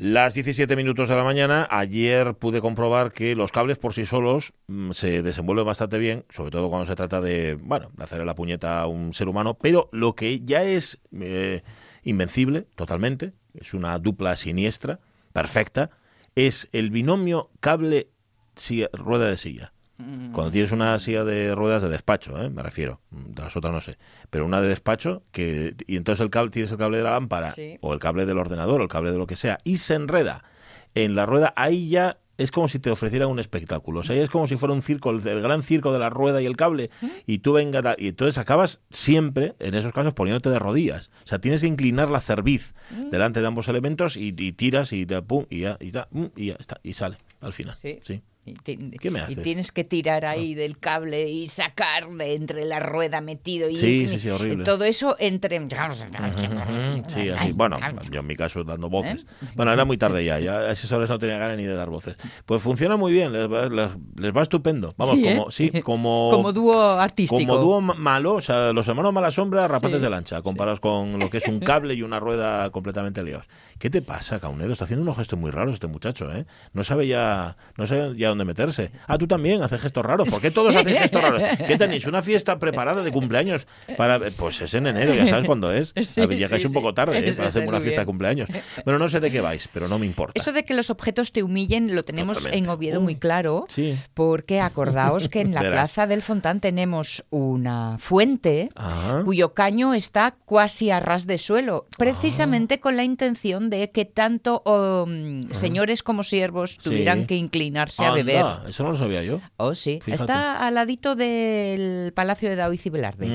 Las 17 minutos de la mañana, ayer pude comprobar que los cables por sí solos mm, se desenvuelven bastante bien, sobre todo cuando se trata de, bueno, de hacerle la puñeta a un ser humano, pero lo que ya es eh, invencible totalmente, es una dupla siniestra, perfecta, es el binomio cable-rueda de silla. Cuando tienes una silla de ruedas de despacho, ¿eh? me refiero, de las otras no sé, pero una de despacho que y entonces el cable tienes el cable de la lámpara Sí. o el cable del ordenador o el cable de lo que sea y se enreda en la rueda, ahí ya es como si te ofrecieran un espectáculo, o sea, es como si fuera un circo, el, gran circo de la rueda y el cable y tú venga ta- y entonces acabas siempre en esos casos poniéndote de rodillas, o sea, tienes que inclinar la cerviz delante de ambos elementos y, y tiras y pum y ya y, pum, y ya está y sale al final, Sí. sí. Y, ¿Qué me y haces? Ah. tienes que tirar ahí del cable y sacar de entre la rueda metido y Sí, sí, sí, horrible. todo eso entre Sí, así. Bueno, yo en mi caso dando voces. Bueno, era muy tarde ya, ya a esas horas no tenía ganas ni de dar voces. Pues funciona muy bien, les va, les- les va estupendo. Vamos, Sí, ¿eh? como, sí, como, como dúo artístico. como dúo ma- malo, o sea, los hermanos Mala Sombra, rapaces Sí. de lancha, comparados con lo que es un cable y una rueda completamente liados. ¿Qué te pasa, Caunedo? Está haciendo unos gestos muy raros este muchacho, ¿eh? No sabe ya, no sabe ya dónde meterse. Ah, tú también haces gestos raros. ¿Por qué todos hacen gestos raros? ¿Qué tenéis? ¿Una fiesta preparada de cumpleaños? para Pues es en enero, ya sabes cuándo es. Sí, llegáis sí, un poco sí. tarde ¿eh? Para hacer una fiesta de cumpleaños. Bueno, no sé de qué vais, pero no me importa. Eso de que los objetos te humillen lo tenemos Totalmente. en Oviedo Uy, muy claro, sí. porque acordaos que en la Verás. Plaza del Fontán tenemos una fuente Ah. cuyo caño está cuasi a ras de suelo, precisamente con la intención de que tanto um, señores como siervos Ah. Tuvieran que inclinarse a Anda, Eso no lo sabía yo. Oh, sí. Fíjate. Está al ladito del Palacio de Daoiz y Velarde.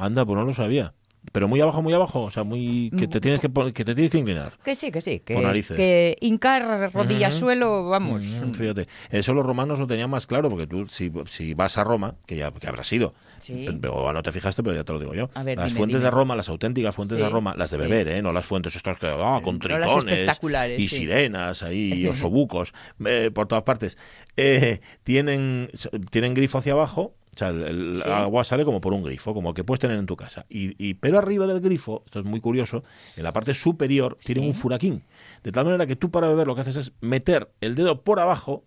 Anda, pues no lo sabía. Pero muy abajo, muy abajo, o sea, muy que te tienes que que te tienes que inclinar. Que sí, que sí. Que, que hincar rodilla suelo, vamos. Mm, Fíjate, eso los romanos lo tenían más claro, porque tú, si, si vas a Roma, que ya que habrá sido, Sí. pero no te fijaste, pero ya te lo digo yo. A ver, las dime, fuentes dime. de Roma, las auténticas fuentes Sí, de Roma, las de beber, ¿eh? no las fuentes estas que, ah, con No las tritones espectaculares, y sirenas ahí, y osobucos, eh, por todas partes. Eh, tienen, tienen grifo hacia abajo. O sea, el, el Sí. agua sale como por un grifo, como el que puedes tener en tu casa. Y, y- pero arriba del grifo, esto es muy curioso, en la parte superior tienen Sí. un furaquín. De tal manera que tú para beber lo que haces es meter el dedo por abajo,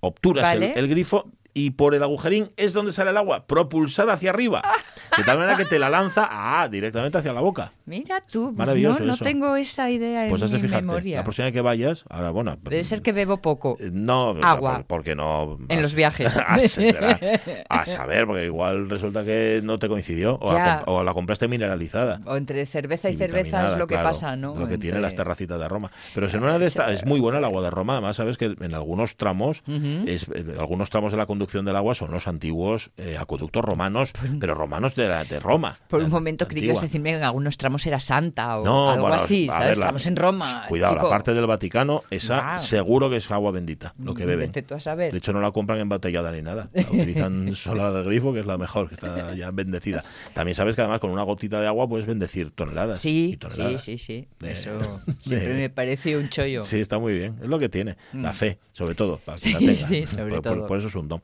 obturas el, grifo y por el agujerín es donde sale el agua, propulsada hacia arriba. De tal manera que te la lanza ah, directamente hacia la boca. Mira tú, pues Maravilloso no, no eso. tengo esa idea Pues en has de mi fijarte. memoria. La próxima vez que vayas, ahora bueno. Debe ser que bebo poco. eh, No, Agua. por- porque no. En los viajes. A, será- a saber, porque igual resulta que no te coincidió o, la, o compraste mineralizada. O entre cerveza y cerveza es lo que claro, pasa, ¿no? Lo que tiene Entre- las terracitas de Roma. Pero si en una de estas es muy buena el agua de Roma. Además, sabes que en algunos tramos, es, eh, algunos tramos de la conducción del agua son los antiguos eh, acueductos romanos, pero romanos de, la- de Roma. Por un momento creí que ibas a antigua. decirme que en algunos tramos era santa o No, algo bueno, así, ¿sabes? ver, la- Estamos en Roma. Cuidado, chico. la parte del Vaticano, esa seguro que es agua bendita, lo que beben. Vete tú a saber. De hecho, no la compran embotellada ni nada. La utilizan sola del grifo, que es la mejor, que está ya bendecida. También sabes que además con una gotita de agua puedes bendecir toneladas. Sí, sí, toneladas. sí, sí. De- Eso de- siempre me parece un chollo. Sí, está muy bien. Es lo que tiene. La fe, sobre todo, para que Mm. Sí, la tenga. sí, sobre por, por- todo. por eso es un don.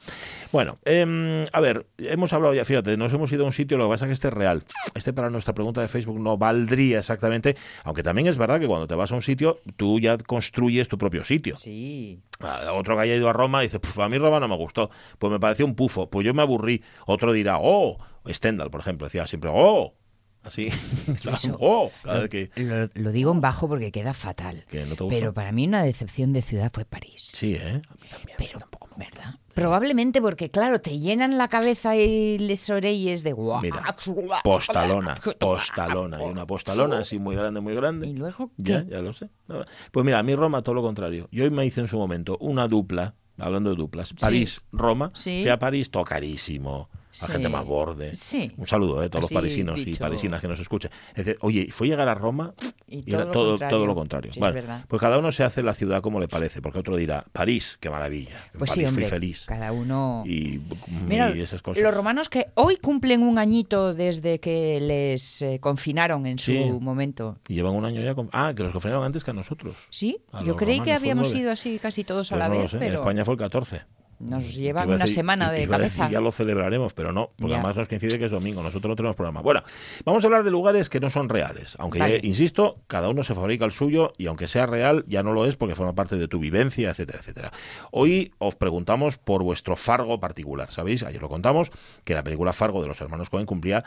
Bueno, em, a ver, hemos hablado ya, fíjate, nos hemos ido a un sitio, lo que pasa es que este es real. Este para nuestra pregunta de Facebook no valdría exactamente, aunque también es verdad que cuando te vas a un sitio, tú ya construyes tu propio sitio. Sí. Otro que haya ido a Roma dice, "Puf, a mí Roma no me gustó, pues me pareció un pufo, pues yo me aburrí. Otro dirá, oh, Stendhal, por ejemplo, decía siempre, oh, así, oh, cada vez que... Lo, lo digo en bajo porque queda fatal. Que no te gusta. Pero para mí una decepción de ciudad fue París. Sí, ¿eh? A mí también. Pero, ¿verdad? Probablemente porque, claro, te llenan la cabeza y les orelles de guau. Mira, postalona, postalona. Y una postalona así muy grande, muy grande. ¿Y luego Ya, qué? ya lo sé. Pues mira, a mí Roma todo lo contrario. Yo me hice en su momento una dupla, hablando de duplas, París-Roma. Sí. Fui a París, todo carísimo, la Sí. gente más borde. Sí. Un saludo eh, a todos Así los parisinos y parisinas que nos escuchen. Es decir, oye, fue llegar a Roma Y y era todo lo todo, contrario. todo lo. Sí, pues cada uno se hace la ciudad como le parece, porque otro dirá, París, qué maravilla. En Pues sí, París hombre. fui feliz. Cada uno. Y, Mira, y esas cosas. los romanos que hoy cumplen un añito desde que les eh, confinaron en su momento. Y llevan un año ya con... Ah, que los confinaron antes que a nosotros. Sí, A yo creí que romanos habíamos sido así casi todos a Pues la no vez, sé, En pero España fue el 14. Nos llevan una semana de cabeza. ya lo celebraremos, pero no, porque además nos coincide que es domingo, nosotros no tenemos programa. Bueno, vamos a hablar de lugares que no son reales, aunque insisto, cada uno se fabrica el suyo y aunque sea real, ya no lo es porque forma parte de tu vivencia, etcétera, etcétera. Hoy os preguntamos por vuestro Fargo particular, ¿sabéis? Ayer lo contamos, que la película Fargo de los hermanos Cohen cumplía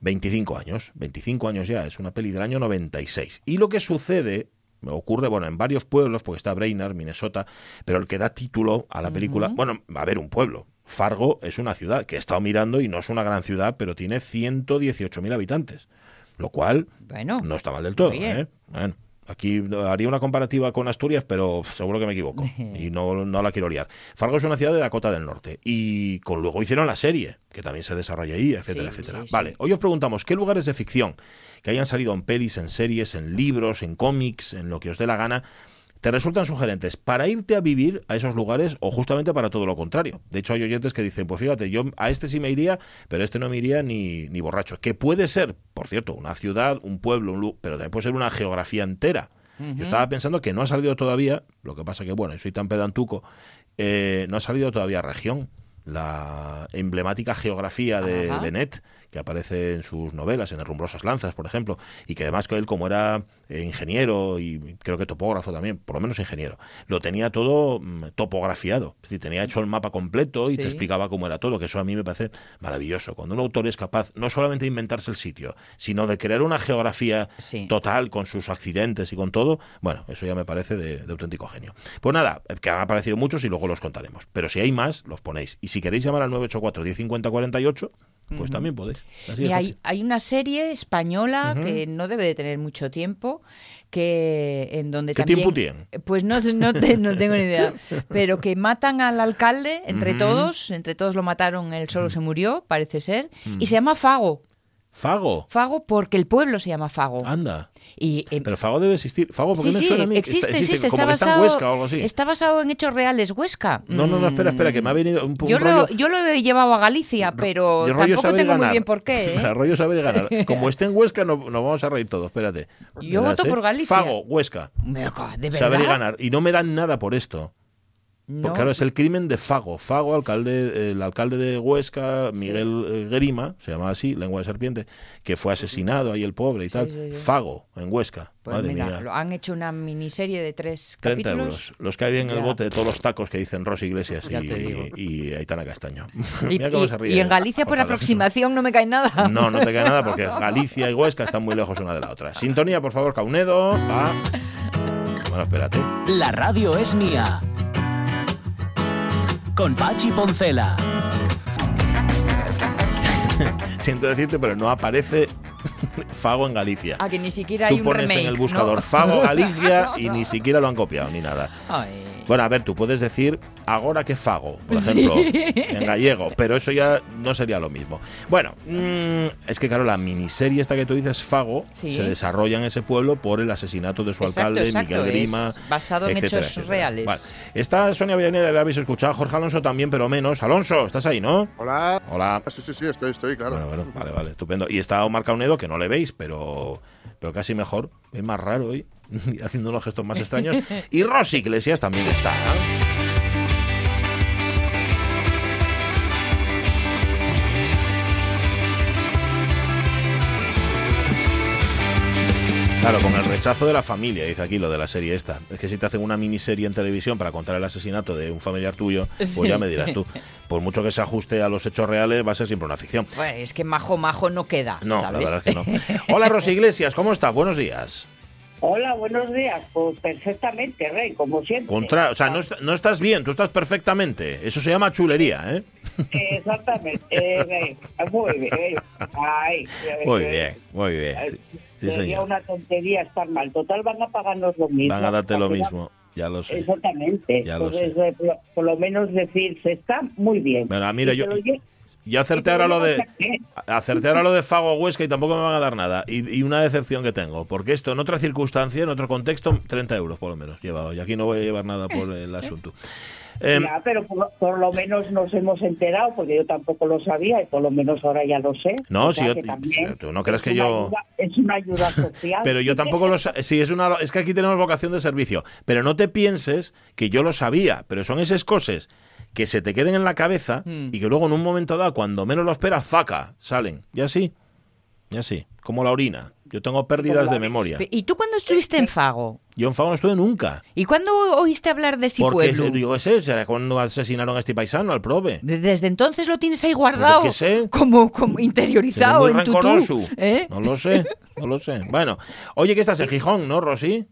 25 años, 25 años ya, es una peli del año 96. Y lo que sucede ocurre, bueno, en varios pueblos, porque está Brainerd, Minnesota, pero el que da título a la película, bueno, va a haber un pueblo. Fargo es una ciudad que he estado mirando y no es una gran ciudad, pero tiene 118.000 habitantes, lo cual bueno, no está mal del todo. ¿eh? Bueno, Aquí haría una comparativa con Asturias, pero seguro que me equivoco y no, no la quiero liar. Fargo es una ciudad de Dakota del Norte y con luego hicieron la serie, que también se desarrolla ahí, etcétera, etcétera. vale, hoy os preguntamos, ¿qué lugares de ficción que hayan salido en pelis, en series, en libros, en cómics, en lo que os dé la gana, te resultan sugerentes para irte a vivir a esos lugares o justamente para todo lo contrario. De hecho, hay oyentes que dicen, pues fíjate, yo a este sí me iría, pero a este no me iría ni, ni borracho. Que puede ser, por cierto, una ciudad, un pueblo, un pero también puede ser una geografía entera. Yo estaba pensando que no ha salido todavía, lo que pasa que, bueno, soy tan pedantuco, eh, no ha salido todavía región. La emblemática geografía de Benet que aparece en sus novelas, en Rumbrosas Lanzas, por ejemplo, y que además que él, como era eh, ingeniero y creo que topógrafo también, por lo menos ingeniero, lo tenía todo mm, topografiado, es decir, tenía hecho el mapa completo y te explicaba cómo era todo, que eso a mí me parece maravilloso. Cuando un autor es capaz no solamente de inventarse el sitio, sino de crear una geografía total con sus accidentes y con todo, bueno, eso ya me parece de, auténtico genio. Pues nada, que han aparecido muchos y luego los contaremos. Pero si hay más, los ponéis. Y si queréis llamar al 984 1050 48, pues también podéis. y hay, hay, una serie española que no debe de tener mucho tiempo, que en donde ¿Qué tiempo tiene? Pues no, no, no, tengo ni idea. Pero que matan al alcalde entre todos, entre todos lo mataron, él solo se murió, parece ser, y se llama Fago. Fago. Fago porque el pueblo se llama Fago. Anda. Y, eh, Pero Fago debe existir. Fago, porque me suena a mí? Existe, está, existe, como está, basado, en Huesca o algo así. Está basado en hechos reales, Huesca. No, no, no, espera, espera, que me ha venido un, poco. yo Lo, yo lo he llevado a Galicia, pero tampoco tengo muy bien por qué. ¿eh? rollo saber ganar. Como esté en Huesca, nos no vamos a reír todos, espérate. Yo voto por Galicia. Fago, Huesca. ¿De verdad? Saber ganar. Y no me dan nada por esto. Porque claro, es el crimen de Fago. Fago, alcalde, el alcalde de Huesca, Miguel eh, Grima, se llamaba así, lengua de serpiente, que fue asesinado ahí el pobre y tal. Fago, en Huesca. Pues mira, Lo han hecho una miniserie de tres 30 euros. Los que hay en el bote de todos los tacos que dicen Rosy Iglesias y, y, Aitana Castaño. Y, y, en Galicia, por aproximación, no me cae nada. No, no te cae nada porque Galicia y Huesca están muy lejos una de la otra. Sintonía, por favor, Caunedo. Va. Bueno, espérate. La radio es mía con Pachi Poncela. Siento decirte, pero no aparece Fago en Galicia. Ah, que ni siquiera hay Tú pones en el buscador Fago Galicia y ni siquiera lo han copiado ni nada. Ay. Bueno, a ver, tú puedes decir ahora que fago, por ejemplo, en gallego, pero eso ya no sería lo mismo. Bueno, mm, es que claro, la miniserie esta que tú dices, Fago, se desarrolla en ese pueblo por el asesinato de su alcalde, Miguel Grima. basado en hechos reales. Vale. Esta Sonia Villaneda la habéis escuchado, Jorge Alonso también, pero menos. Alonso, ¿estás ahí, no? Hola. Hola. Sí, sí, sí, estoy, estoy, claro. Bueno, bueno, vale, vale, estupendo. Y está Omar Caunedo, que no le veis, pero, pero casi mejor. Es más raro hoy. haciendo unos gestos más extraños. Y Rosy Iglesias también está. Claro, con el rechazo de la familia, dice aquí lo de la serie esta. Es que si te hacen una miniserie en televisión para contar el asesinato de un familiar tuyo, pues ya me dirás tú. Por mucho que se ajuste a los hechos reales, va a ser siempre una ficción. Pues es que majo, majo no queda. No, la verdad es que no. Hola, Rosy Iglesias, ¿cómo estás? Buenos días. Hola, buenos días. Pues perfectamente, Rey, como siempre. Contra, o sea, no, no, estás bien, tú estás perfectamente. Eso se llama chulería, ¿eh? Exactamente, eh, Rey. Muy bien. Ay, muy bien, muy bien. Sí, sería una tontería estar mal. Total, van a pagarnos lo mismo. Van a darte lo mismo. Ya lo sé. Exactamente. Ya lo sé. Eh, por, lo menos decir, se está muy bien. Mira, mira, yo, y acerté ahora lo de acerté ahora lo de Fago Huesca y tampoco me van a dar nada. Y, una decepción que tengo, porque esto en otra circunstancia, en otro contexto, 30 euros por lo menos llevado. Y aquí no voy a llevar nada por el asunto. Em, Ya, pero por, por lo menos nos hemos enterado, porque yo tampoco lo sabía y por lo menos ahora ya lo sé. No, O si yo- tú no creas es que una yo- ayuda- es una ayuda social. Pero yo tampoco lo sa- sí es una es que aquí tenemos vocación de servicio, pero no te pienses que yo lo sabía, pero son esas cosas que se te queden en la cabeza Mm. y que luego en un momento dado cuando menos lo esperas, faca, salen. Ya sí. Ya sí, como la orina. Yo tengo pérdidas de memoria. ¿Y tú cuándo estuviste en Fago? Yo en Fago no estuve nunca. ¿Y cuándo oíste hablar de ese Porque pueblo? yo qué sé, será cuando asesinaron a este paisano, al prove. De- Desde entonces lo tienes ahí guardado, Pues yo qué sé. como, como interiorizado muy en tu tú. ¿eh? No lo sé, no lo sé. Bueno, oye, que estás en Gijón, ¿no, Rosy?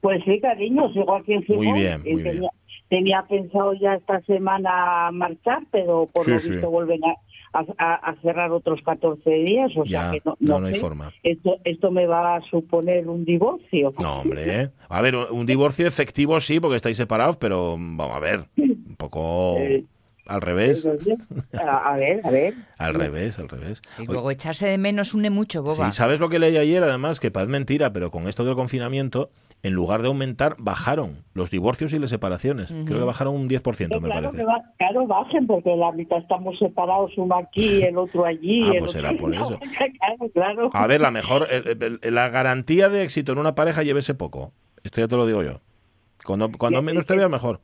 Pues sí, cariño, sigo aquí en Gijón. Muy bien, muy tenía, bien. tenía pensado ya esta semana marchar, pero por Sí, lo sí. visto vuelven a, a- a cerrar otros 14 días. O Ya, sea que no, no, no no hay sé. forma. Esto, esto me va a suponer un divorcio. No, hombre. ¿eh? A ver, un divorcio efectivo sí, porque estáis separados, pero mm, vamos a ver, un poco Eh, al revés. A, a ver, a ver. Al revés, al revés. Y luego echarse de menos une mucho, boba. Sí, ¿sabes lo que leí ayer? Además, que parece mentira, pero con esto del confinamiento, en lugar de aumentar, bajaron los divorcios y las separaciones. Creo que bajaron un 10%, Pero me claro, parece. que va- claro, bajen, porque la mitad estamos separados, uno aquí, el otro allí. Ah, el pues otro- será por eso. claro, claro. A ver, la mejor, el- el- la garantía de éxito en una pareja, llévese poco. Esto ya te lo digo yo. Cuando, cuando Sí, menos sí, te sí. vea, mejor.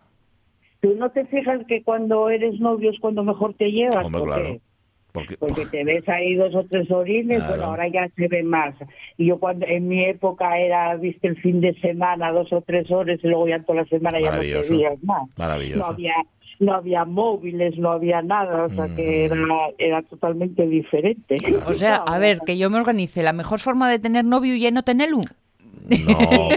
Tú no te fijas que cuando eres novio es cuando mejor te llevas. Hombre, porque, claro. Porque, porque te ves ahí dos o tres orines, Claro. bueno, ahora ya se ve más. Y yo cuando en mi época era, viste, el fin de semana, dos o tres horas, y luego ya toda la semana ya no te veías más. Maravilloso. No había, no había móviles, no había nada, o sea Mm. que era, era totalmente diferente. O sea, a ver, que yo me organice. La mejor forma de tener novio y no tenerlo, No,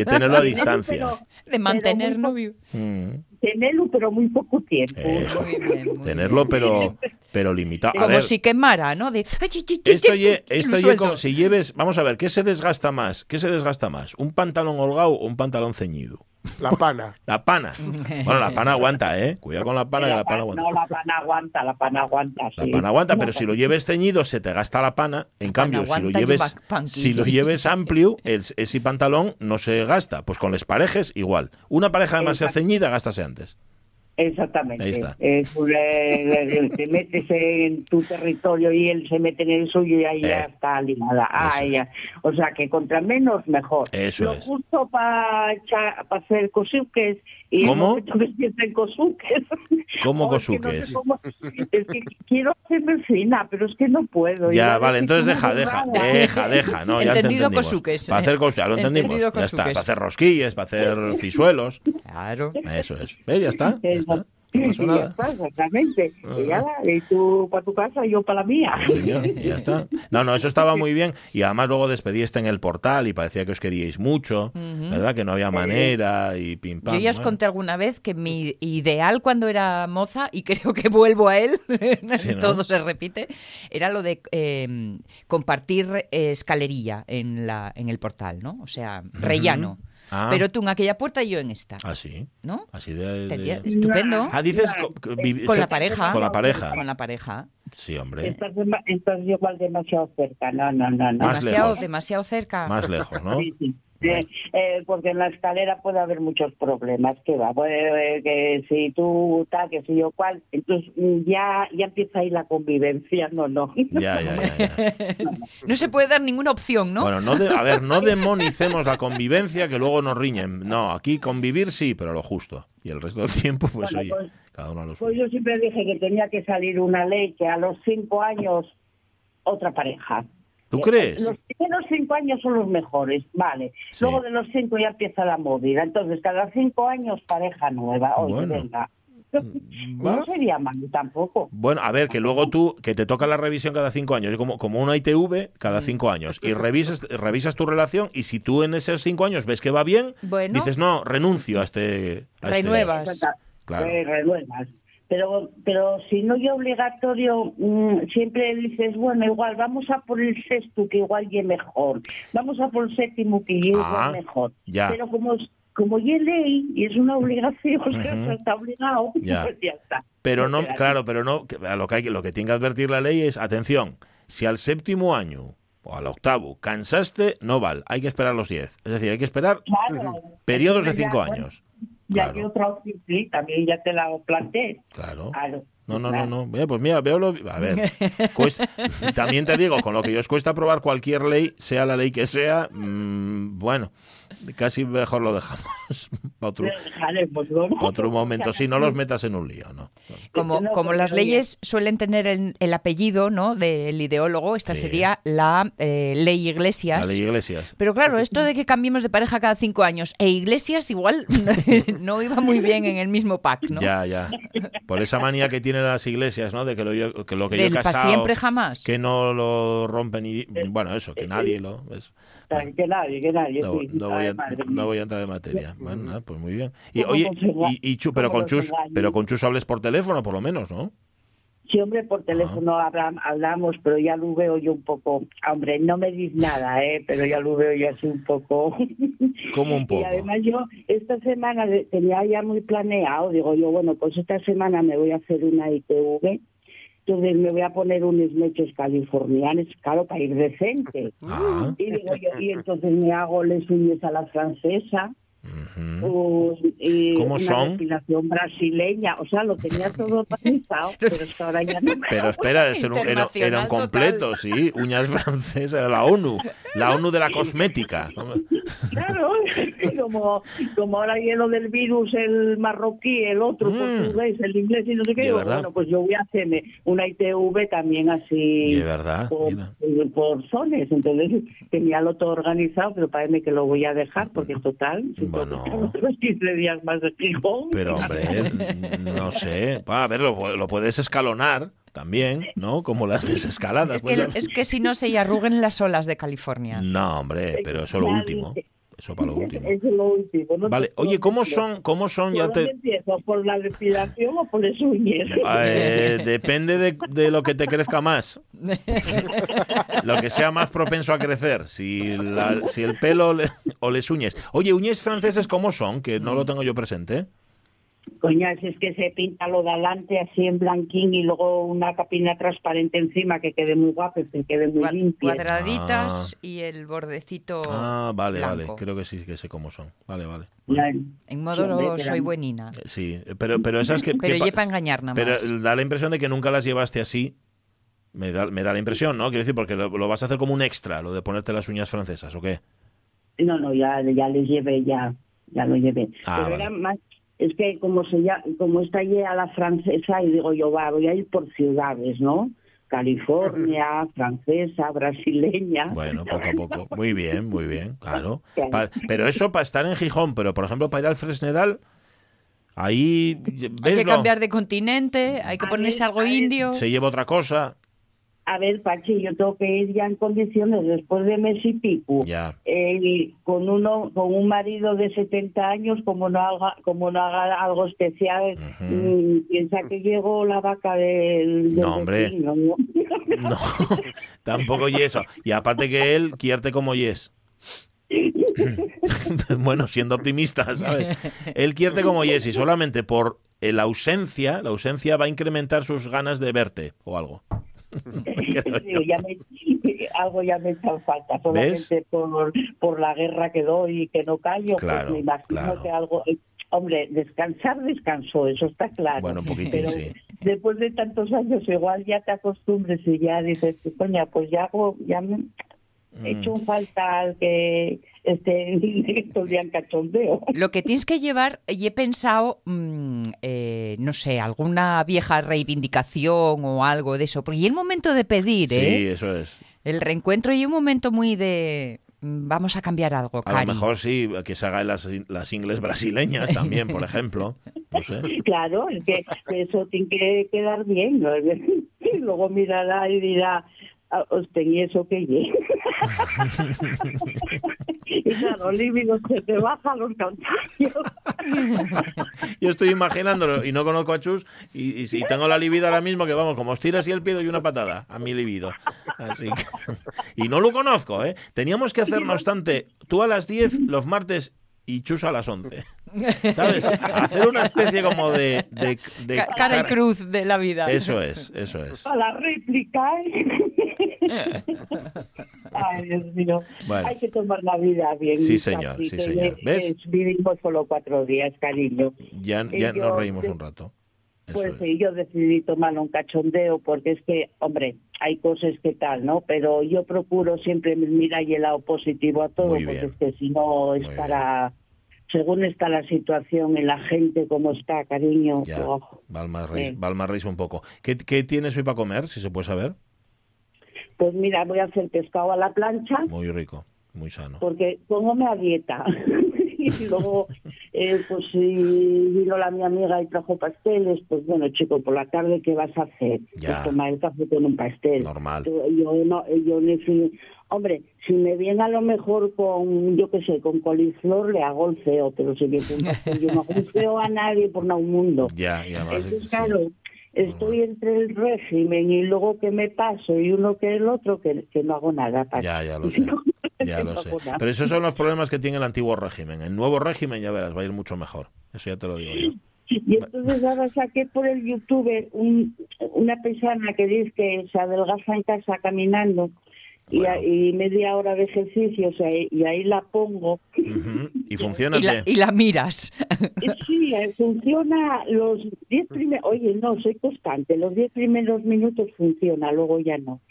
y tenerlo a distancia. Pero- de mantener Pero muy novio. Mm, Tenerlo, pero muy poco tiempo. Eso. Muy bien, muy Tenerlo, pero, pero limitado. A Como ver, si quemara, ¿no? De... esto ye- esto ye suelto. como si lleves, vamos a ver, ¿qué se desgasta más? ¿Qué se desgasta más? ¿Un pantalón holgado o un pantalón ceñido? La pana. La pana. Bueno, la pana aguanta, ¿eh? Cuidado con la pana, que la pana aguanta. No, la pana aguanta, la pana aguanta. La pana aguanta, pero si lo lleves ceñido se te gasta la pana. En cambio, si lo lleves, si lo lleves amplio, el- ese pantalón no se gasta. Pues con las parejas igual. Una pareja demasiado ceñida, gástase antes. Exactamente. Ahí está. Es eh, te metes en tu territorio y él se mete en el suyo y ahí ya Eh, está ligada. Ah, es. ya. O sea que contra menos, mejor. Eso Lo es. justo para hacer cosuques y en ¿Cómo? hacen cosuques. ¿Cómo es que no sé cosuques? cómo- es que quiero hacerme fina, pero es que no puedo. Ya, vale, entonces deja, deja, deja, deja, no, ya te Entendido entendimos. cosuques, Para hacer ¿eh? cosas, ya lo entendimos. Entendido Ya está, cosuques. para hacer rosquillas, para hacer fisuelos. Claro. Eso es. ¿Ves? Ya está, ya está. Sí, No sí, ya nada. está, exactamente. Ah. Y, ya, y tú para tu casa, yo para la mía. Sí, señor, ya está. No, no, eso estaba muy bien. Y además luego despediste en el portal y parecía que os queríais mucho, ¿verdad? Que no había manera y pim pam. Yo ya os bueno. conté alguna vez que mi ideal cuando era moza, y creo que vuelvo a él, Sí, ¿no? todo se repite, era lo de eh, compartir eh, escalerilla en, la, en el portal, ¿no? O sea, rellano. Ah. Pero tú en aquella puerta y yo en esta, Ah, sí. ¿no? Así de. de- Estupendo. Ah, dices Con se- la pareja. Con la pareja. Con la pareja. Sí, hombre. Estás, estás igual demasiado cerca. No, no, no. no. Demasiado, lejos. demasiado cerca. Más lejos, ¿no? Sí, sí. Eh, eh, porque en la escalera puede haber muchos problemas. que va? Eh, que si tú tal, que si yo cual. Entonces mm, ya, ya empieza ahí la convivencia. No, no. Ya, ya, ya. ya. No se puede dar ninguna opción, ¿no? Bueno, no de- a ver, no demonicemos la convivencia que luego nos riñen. No, aquí convivir sí, pero lo justo. Y el resto del tiempo, pues Bueno, oye, pues- cada uno a lo Pues suyo. yo siempre dije que tenía que salir una ley que a los cinco años otra pareja. ¿Tú Eh, crees? Los primeros cinco años son los mejores, vale. Sí. Luego de los cinco ya empieza la movida. Entonces, cada cinco años pareja nueva. Oye, Bueno. venga. Va. No sería malo tampoco. Bueno, a ver, que luego tú, que te toca la revisión cada cinco años, como, como una ITV cada cinco años, y revisas, revisas tu relación, y si tú en esos cinco años ves que va bien, Bueno. dices, no, renuncio a este... a este- Renuevas. Claro. eh, renuevas. Pero, pero si no es obligatorio, mm, siempre dices, bueno, igual vamos a por el sexto, que igual y mejor. Vamos a por el séptimo, que y Ah, igual mejor. ya. Pero como es- como ya es ley y es una obligación, que Ujú. está obligado, Ya. pues ya está. Pero no, claro, pero no, lo que, hay, lo que tiene que advertir la ley es, atención, si al séptimo año o al octavo cansaste, no vale, hay que esperar los diez. Es decir, hay que esperar Claro. periodos de ya, cinco años. Ya Claro. que otra opción, sí, también ya te la planteé. Claro. Claro. No, no, no, Claro. no. Mira, pues mira, veo lo... A ver, cuesta- también te digo, con lo que os cuesta aprobar cualquier ley, sea la ley que sea, mm, bueno, casi mejor lo dejamos para otro, Dejaremos, ¿no? pa' otro momento. Si no los metas en un lío, ¿no? Como, como las leyes suelen tener el, el apellido ¿no? del ideólogo, esta Sí. sería la eh, ley Iglesias. La ley Iglesias. Pero claro, esto de que cambiemos de pareja cada cinco años e Iglesias igual no iba muy bien en el mismo pack, ¿no? Ya, ya. Por esa manía que tienen las iglesias, ¿no? De que lo, yo- que lo que yo he casado, siempre jamás. que no lo rompen y... Bueno, eso, que nadie lo... bueno. Que nadie, que nadie. No, sí. no voy a, no voy a entrar en materia. Bueno, pues muy bien. Y ¿Cómo oye, y, y Chu, pero cómo con Chus, pero con Chus hables por teléfono, por lo menos, ¿no? Sí, hombre, por teléfono habla- hablamos, pero ya lo veo yo un poco. Hombre, no me dices nada, ¿eh? Pero ya lo veo yo así un poco. Como un poco. Y además yo esta semana tenía ya muy planeado, digo yo, bueno, pues esta semana me voy a hacer una ITV, entonces me voy a poner unos mechos californianos, claro, para ir decente. Ah, Y digo yo, y entonces me hago les uñas a la francesa, pues, y ¿Cómo una son? depilación brasileña, o sea, lo tenía todo organizado, pero es que ahora ya no me Pero espera, era un, era- era un Internacional completo, sí. Uñas francesas, era la ONU. La ONU de la cosmética. Claro, como, como ahora hay lo del virus, el marroquí, el otro Mm. portugués, el inglés y no sé qué, De digo, verdad. bueno, pues yo voy a hacerme una ITV también así De verdad, por, zones. Entonces tenía lo todo organizado, pero parece que lo voy a dejar porque total, si Bueno. tengo otros 15 días más de Gijón. Pero, hombre, no sé. Va, a ver, lo, lo puedes escalonar también, ¿no? Como las desescaladas. Es que, pues es que si no se arruguen las olas de California. No, hombre, pero eso es lo último. Eso para lo último. Eso es lo último. no Vale, oye, ¿cómo son, cómo son ¿Por ya dónde te... empiezo? ¿Por la depilación o por el uñas? Eh, depende de, de lo que te crezca más. Lo que sea más propenso a crecer. Si, la- si el pelo le- o les uñes. Oye, uñes franceses, ¿cómo son? Que no lo tengo yo presente. Coña, si es que se pinta lo de adelante así en blanquín y luego una capina transparente encima que quede muy guapo, que quede muy Cua- limpia. Cuadraditas y el bordecito Ah, vale, vale. blanco. Creo que sí, que sé cómo son. Vale, vale. En modo pero- soy buenina. Sí, pero, pero esas que... Pero ya para engañar nada pero más. da la impresión de que nunca las llevaste así. Me da, me da la impresión, ¿no? Quiero decir, porque lo, lo vas a hacer como un extra, lo de ponerte las uñas francesas, ¿o qué? No, no, ya, ya les llevé, ya, ya lo llevé. Ah, Pero vale. era más, es que como se ya, como está allí a la francesa y digo yo, va, voy a ir por ciudades, ¿no? California, francesa, brasileña. Bueno, poco a poco. Muy bien, muy bien, claro. Pa- pero eso para estar en Gijón, pero por ejemplo para ir al Fresnedal, ahí, Hay que cambiar de continente, hay que ponerse algo indio. Se lleva otra cosa, A ver, Pachi, yo tengo que ir ya en condiciones después de mes y pico. ya. Eh, con uno con un marido de 70 años como no haga como no haga algo especial mm, piensa que llegó la vaca del, del No, hombre. No, tampoco y eso. Y aparte que él quierte como yes. bueno, siendo optimista, ¿sabes? Él quierte como yes y solamente por eh, la ausencia, la ausencia va a incrementar sus ganas de verte o algo. Ya me- algo ya me echa falta solamente por, por la guerra que doy y que no callo Claro, pues me imagino claro. que algo hombre descansar descansó eso está claro Bueno, un poquitín, pero sí. después de tantos años igual ya te acostumbres y ya dices coña pues ya hago ya me Mm. hecho un falta al que este todo el cachondeo Lo que tienes que llevar, y he pensado, mm, eh, no sé, alguna vieja reivindicación o algo de eso. Porque y el momento de pedir, Sí, ¿eh? eso es. El reencuentro y un momento muy de mm, vamos a cambiar algo, A Cari. lo mejor sí, que se haga en las, las ingles brasileñas también, por ejemplo. No sé. Claro, es que eso tiene que quedar bien. ¿no? Y luego mirará y dirá, "Ah, hostia, ¿y eso qué es? y claro, líbido se te bajan los contagios. Yo estoy imaginándolo y no conozco a Chus y, y si tengo la libido ahora mismo que vamos, como os tiras y el pido y una patada a mi libido. Así que- y no lo conozco, ¿eh? Teníamos que hacer, no obstante, tú a las 10 los martes y Chus a las 11. ¿Sabes? Hacer una especie como de... de, de Ca- cara y cruz de la vida. Eso es, eso es. A la réplica, ¿eh? Ay, Dios mío. Bueno. Hay que tomar la vida bien. Sí, señor, sí, señor. es- ¿Ves? es- vivimos solo cuatro días, cariño. Ya, ya yo- nos reímos un rato. Eso Pues es. sí, yo decidí tomarlo un cachondeo porque es que, hombre, hay cosas que tal, ¿no? Pero yo procuro siempre mirar el lado positivo a todo, porque es que si no es Muy para... Según está la situación en la gente, cómo está, cariño. Ya, oh, reís, sí. Valma reís un poco. ¿Qué, ¿Qué tienes hoy para comer, si se puede saber? Pues mira, voy a hacer pescado a la plancha Muy rico, muy sano. porque póngome a dieta. y luego, eh, pues si vino la mi amiga y trajo pasteles, pues bueno, chico, por la tarde, ¿qué vas a hacer? Ya. Pues tomar el café con un pastel. Normal. Yo, yo no, yo ni fui- Hombre, si me viene a lo mejor con, yo qué sé, con coliflor, le hago el feo, pero si me yo no hago feo a nadie por nada un mundo. Ya, y además... Entonces, sí. Estoy entre el régimen y luego que me paso y uno que el otro, que, que no hago nada. Pachi. Ya, ya lo sé. Ya lo no sé. Pero esos son los problemas que tiene el antiguo régimen. El nuevo régimen, ya verás, va a ir mucho mejor. Eso ya te lo digo yo. Y entonces ahora saqué por el YouTube un, una persona que dice que se adelgaza en casa caminando Bueno. a- y media hora de ejercicio, o sea, y ahí la pongo. ¿Y funciona Y la, y la miras. Y Sí, eh, funciona los 10 primeros, oye, no, soy constante, los 10 primeros minutos funciona, luego ya no.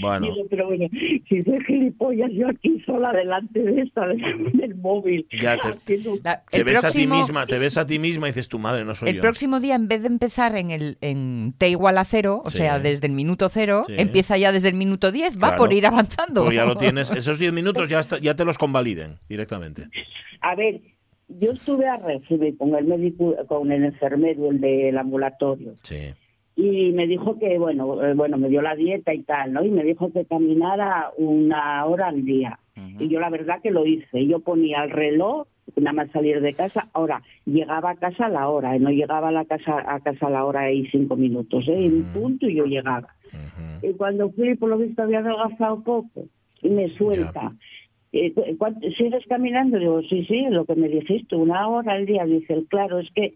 Bueno, Digo, pero bueno, si soy gilipollas yo aquí sola delante de esta, del móvil. Ya te- haciendo- La- te el ves a ti misma, te ves a ti misma y dices, tu madre no soy El yo. próximo día, en vez de empezar en el en T igual a cero, o Sí. sea, desde el minuto cero, Sí. Empieza ya desde el minuto 10, va Claro. por ir avanzando. Porque ya lo tienes, esos 10 minutos ya, está- ya te los convaliden directamente. A ver, yo estuve a régimen con el médico, con el enfermero, el del ambulatorio, Sí. y me dijo que, bueno, eh, bueno, me dio la dieta y tal, ¿no? Y me dijo que caminara una hora al día. Y yo la verdad que lo hice. Yo ponía el reloj, nada más salir de casa. Ahora, llegaba a casa a la hora, y no llegaba a la casa a casa a la hora y cinco minutos, ¿eh? En punto y yo llegaba. Y cuando fui, por lo visto, había adelgazado poco. Y me suelta. Eh, ¿cuánto- ¿Sigues caminando? Digo, sí, sí, lo que me dijiste, una hora al día. Dice, claro, es que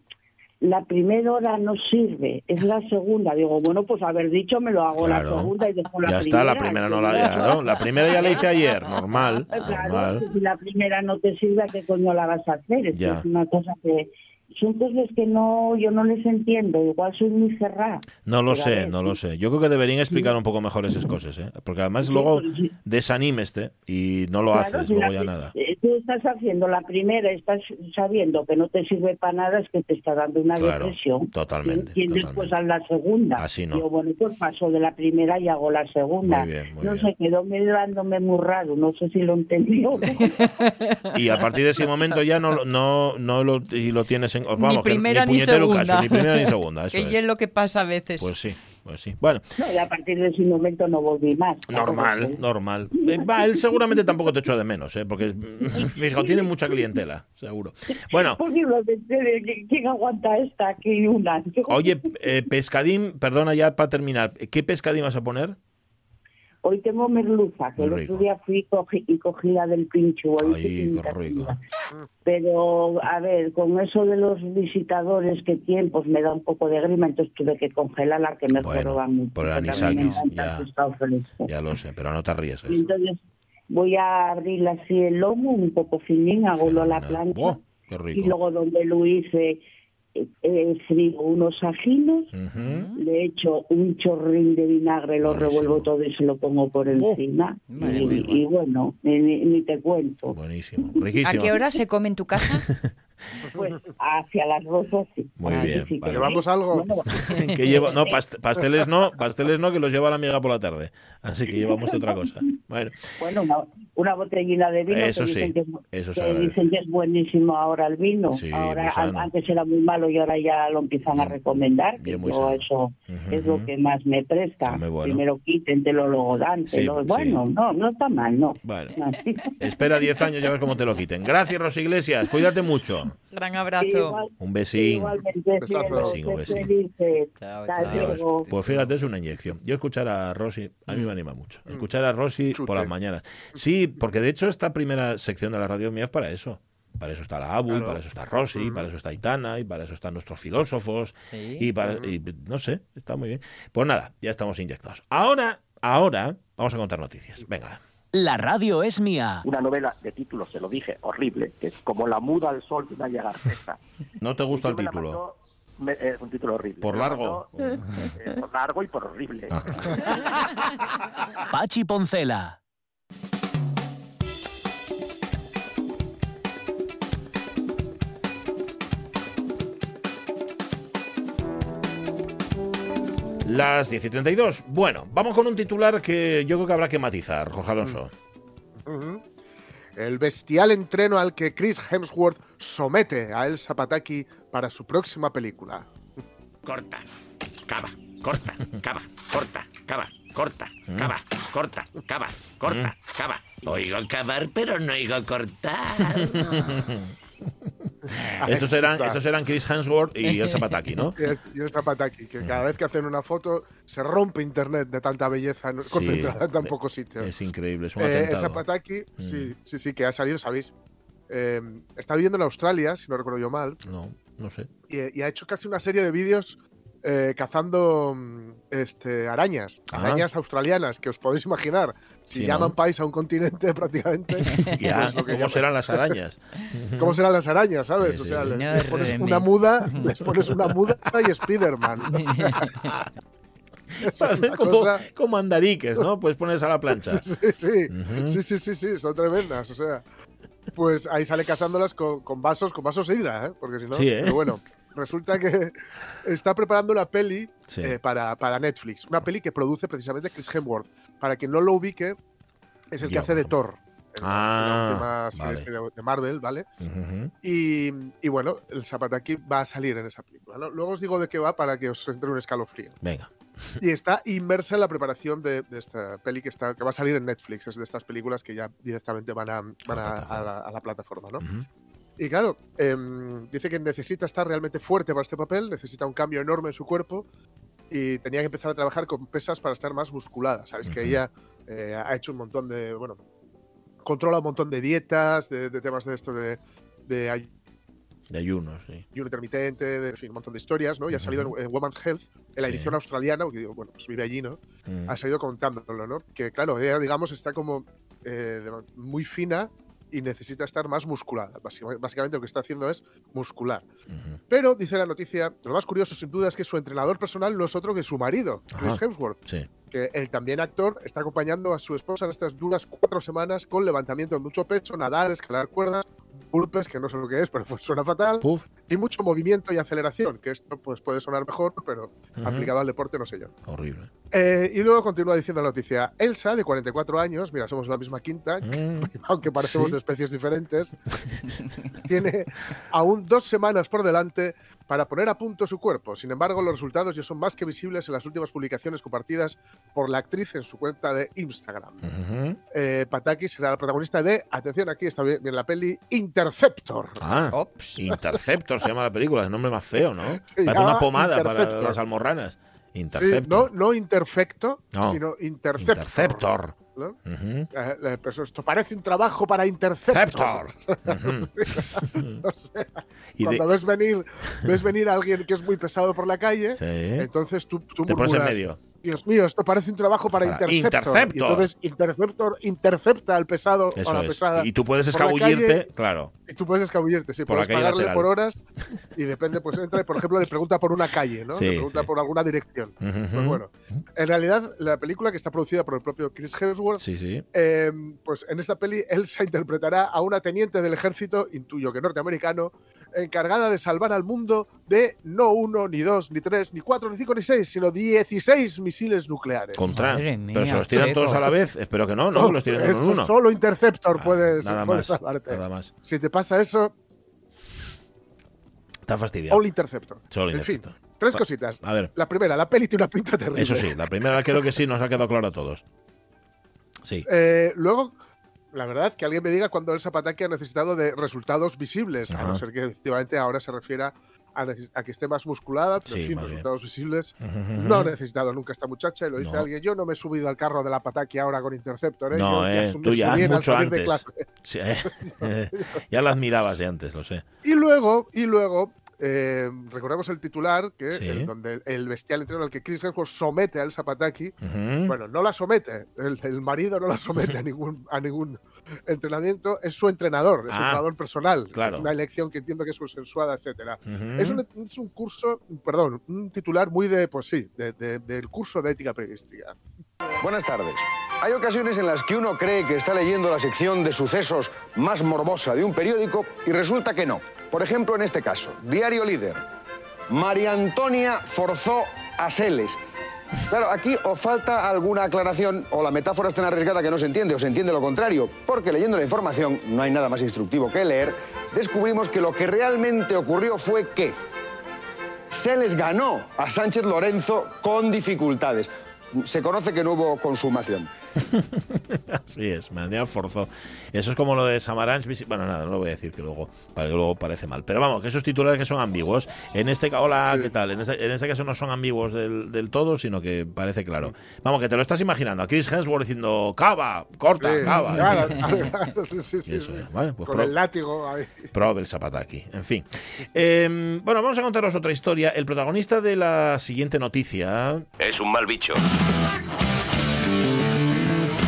la primera hora no sirve, es la segunda. Digo, bueno, pues haber dicho, me lo hago Claro. la segunda y dejo la Ya primera. está, la primera no la ya, ¿no? La primera ya la hice ayer, normal, Claro, normal. si la primera no te sirve, ¿qué coño la vas a hacer? Ya. es una cosa que... Son cosas que no, yo no les entiendo. Igual soy muy cerrada. No lo a sé, no lo sé. Yo creo que deberían explicar un poco mejor esas cosas, ¿eh? Porque además luego desanímeste y no lo Claro, haces, si luego ya nada. eh, Tú estás haciendo la primera, estás sabiendo que no te sirve para nada, es que te está dando una Claro, depresión. totalmente, Y, después haz la segunda. Así no. Digo, bueno, pues paso de la primera y hago la segunda. Muy bien, muy no bien. sé, quedó mirándome muy raro, no sé si lo entendió. Y a partir de ese momento ya no, lo- no, no lo, y lo tienes en... Vamos, que primera ni puñetero segunda. caso, ni primera ni segunda, eso que es. lo que pasa a veces. Pues sí, pues sí. Bueno, no, y a partir de ese momento no volví más. normal, normal. Eh, Va, él seguramente tampoco te echó de menos, ¿eh? Porque, fijo, tiene mucha clientela, seguro. Bueno, de- ¿Quién aguanta esta aquí una? oye, eh, pescadín, perdona ya para terminar, ¿qué pescadín vas a poner? Hoy tengo merluza, que el otro día fui y cogí, y cogí la del pincho. hoy Ay, qué rico. Pero, a ver, con eso de los visitadores que tienen, pues me da un poco de grima, entonces tuve que congelarla, que me Bueno, mucho. por el porque a mí me anisakis, encanta ya. lo sé, pero no te ríes. Y entonces voy a abrir así el lomo, un poco finín, hago a la plancha. ¡Qué y luego donde lo hice, eh, frigo unos ajinos, le echo un chorrín de vinagre, lo Buenísimo. revuelvo todo y se lo pongo por encima. Madre y, bueno, ni, ni- ni te cuento. Buenísimo, ¿A qué hora se come en tu casa? Pues hacia las dos sí. Muy bien, sí vale. ¿Llevamos algo? Que llevo, no, past- pasteles no, pasteles no, que los lleva la amiga por la tarde. Así que llevamos otra cosa. Bueno, bueno, una, una botellina de vino Eso que, sí, dicen que, es, eso que dicen que es buenísimo ahora el vino. Sí, ahora an- antes era muy malo y ahora ya lo empiezan a Bien, recomendar. que bien, muy yo eso Ujú, es lo que más me presta. Muy bueno. Primero quítentelo, luego dántelo. Sí, bueno, sí. no, no está mal, no. Bueno. espera 10 años ya ves cómo te lo quiten. Gracias, Rosa Iglesias. Cuídate mucho. Gran abrazo. Igual- Un besín. Igualmente, cielo, Besín, un besín. Chao, chao. Pues fíjate, es una inyección. Yo escuchar a Rosy, a mí me anima mucho. Escuchar a Rosy Chute. por las mañanas. Sí, porque de hecho esta primera sección de la radio mía es para eso. Para eso está la ABU, y Claro. para eso está Rosy, y para eso está Aitana, y para eso están nuestros filósofos, Sí. y para, y no sé, está muy bien. Pues nada, ya estamos inyectados. Ahora, ahora, vamos a contar noticias. Venga. La radio es mía. una novela de título, se lo dije, horrible, que es como La muda al sol de Nadia Garcesa. ¿No te gusta el título? mandó- me- es un título horrible. ¿Por largo? mandó, eh, por largo y por horrible. Ah. Pachi Poncela. Las 10 y 32. Bueno, vamos con un titular que yo creo que habrá que matizar, Jorge Alonso. Ujú. El bestial entreno al que Chris Hemsworth somete a Elsa Pataki para su próxima película. corta, cava, corta, cava, corta, cava, corta, cava, corta, cava, corta, cava. Oigo cavar, pero no oigo cortar. Esos eran, esos eran Chris Hemsworth y Elsa Pataki, ¿no? Y es- y Elsa Pataki, que cada vez que hacen una foto se rompe internet de tanta belleza. Sí, concentrada en tan pocos sitios. Es increíble, es un Eh, atentado. Elsa Pataki, Mm. sí, sí, sí, que ha salido, sabéis. eh, está viviendo en Australia, si no recuerdo yo mal, No, no sé. y, y ha hecho casi una serie de vídeos eh, cazando mm, este, arañas, arañas australianas, que os podéis imaginar. Si Sí, llaman ¿no? país a un continente prácticamente, Ya, pues lo que ¿cómo llaman. serán las arañas? ¿Cómo serán las arañas, sabes? O sea, les pones una muda, les pones una muda y Spiderman. O sea, es Parecen una como, cosa- como andariques, ¿no? Puedes ponerse a la plancha. Sí, sí, sí, sí, sí, sí, son tremendas. O sea, pues ahí sale cazándolas con, con vasos, con vasos hidra, ¿eh? Porque si no, Sí, ¿eh? pero bueno, resulta que está preparando una peli Sí. eh, para, para Netflix, una peli que produce precisamente Chris Hemsworth. Para quien no lo ubique, es el que Yo, hace de Thor. en Ah, vale. de, Marvel, ¿vale? Y, y bueno, el Zapataki va a salir en esa película. ¿no? Luego os digo de qué va para que os entre un escalofrío. Venga. Y está inmersa en la preparación de, de esta peli que, está, que va a salir en Netflix. Es de estas películas que ya directamente van a, van a, la, a la plataforma, ¿no? Y claro, em, dice que necesita estar realmente fuerte para este papel, necesita un cambio enorme en su cuerpo y tenía que empezar a trabajar con pesas para estar más musculada. Sabes que ella eh, ha hecho un montón de, bueno, controla un montón de dietas, de, de temas de esto de, de De ayunos, sí. ayuno intermitente, de en fin, un montón de historias, ¿no? Y ha salido en, en Women's Health, en la Sí. edición australiana, porque digo, bueno, pues vive allí, ¿no? Mm. ha salido contándolo, ¿no? Que claro, ella, digamos, está como eh, muy fina y necesita estar más musculada. Básicamente, lo que está haciendo es muscular. Pero, dice la noticia, lo más curioso sin duda es que su entrenador personal no es otro que su marido, Chris. Hemsworth, Sí. que el también actor está acompañando a su esposa en estas duras cuatro semanas con levantamiento de mucho pecho, nadar, escalar cuerdas, burpees, que no sé lo que es, pero pues suena fatal, Puf. y mucho movimiento y aceleración, que esto pues puede sonar mejor, pero aplicado al deporte no sé yo. Horrible. Eh, y luego continúa diciendo la noticia. Elsa, de 44 años, mira, somos la misma quinta, Mm. aunque parecemos Sí. de especies diferentes, tiene aún dos semanas por delante para poner a punto su cuerpo. Sin embargo, los resultados ya son más que visibles en las últimas publicaciones compartidas por la actriz en su cuenta de Instagram. Ujú. Eh, Pataki será la protagonista de, atención aquí, está bien bien la peli, Interceptor. Ah, Ops. Interceptor se llama la película, es nombre más feo, ¿no? Se Parece una pomada para las almorranas. Sí, Interceptor. no, no Interfecto, No. sino Interceptor. Interceptor. ¿No? Eh, pues esto parece un trabajo para Interceptor. Interceptor. Ujú. O sea, Y cuando de- ves venir ves venir a alguien que es muy pesado por la calle, Sí. entonces tú, tú Te pones en medio. Dios mío, esto parece un trabajo para, Para Interceptor. Interceptor. Y entonces Interceptor intercepta al pesado o Eso la es. pesada. Y tú puedes la escabullirte, calle, claro. y tú puedes escabullirte, sí, por la puedes pagarle lateral. por horas y depende, pues entra y por ejemplo le pregunta por una calle, ¿no? Sí, le pregunta sí. por alguna dirección. Ujú. Pues bueno, en realidad la película que está producida por el propio Chris Hemsworth Sí, sí. eh, pues en esta peli Elsa interpretará a una teniente del ejército, intuyo que norteamericano, encargada de salvar al mundo de no uno, ni dos, ni tres, ni cuatro, ni cinco, ni seis, sino 16 misiles nucleares. Contra. Madre mía, Pero se los tiran todos a la vez. Espero que no, ¿no? Los en esto uno. solo Interceptor Ah, puedes, nada puedes más. salvarte. Nada más. Si te pasa eso, Está fastidiado. All Interceptor. Solo en fin, Interceptor. tres cositas. A ver, La primera, la peli tiene una pinta terrible. eso sí, la primera creo que sí nos ha quedado claro a todos. Sí. Eh, luego, la verdad, que alguien me diga cuando el Zapataki ha necesitado de resultados visibles, a no ser que efectivamente ahora se refiera a, que esté más musculada, pero Sí, en fin, bien. resultados visibles. No ha necesitado nunca esta muchacha, y lo dice No. alguien. Yo no me he subido al carro de la Pataki ahora con Interceptor, ¿eh? No, Yo eh, tú ya mucho antes. clase. Sí, eh. ya las mirabas de antes, lo sé. Y luego, y luego, eh, recordamos el titular, que Sí. el- donde el, el bestial entrenador al que Chris Hemsworth somete a Elsa Pataki. Ujú. Bueno, no la somete, el, el marido no la somete a ningún, a ningún entrenamiento, es su entrenador, es su Ah, entrenador personal. claro. Una elección que entiendo que es consensuada, etcétera. Es, un, es un curso, perdón, un titular muy de, pues sí, de- de- del curso de ética periodística. Buenas tardes. Hay ocasiones en las que uno cree que está leyendo la sección de sucesos más morbosa de un periódico y resulta que no. Por ejemplo, en este caso, Diario Líder. María Antonia forzó a Seles. Claro, aquí o falta alguna aclaración o la metáfora es tan arriesgada que no se entiende o se entiende lo contrario, porque leyendo la información, no hay nada más instructivo que leer, descubrimos que lo que realmente ocurrió fue que se les ganó a Sánchez Lorenzo con dificultades. Se conoce que no hubo consumación. Así es, me forzó. Eso es como lo de Samaranch. Bueno, nada, no lo voy a decir que luego, para que luego parece mal. Pero vamos, que esos titulares que son ambiguos. En este ca- hola, ¿qué tal? En este, en este caso no son ambiguos del, del todo, sino que parece claro. Vamos, que te lo estás imaginando. A Chris Hemsworth diciendo, cava, corta, Sí, cava. claro, sí, sí, sí, Eso sí. vale, pues Con pro- el látigo. ahí. Probe el Zapataki. En fin. Eh, bueno, vamos a contaros otra historia. El protagonista de la siguiente noticia Es un mal bicho.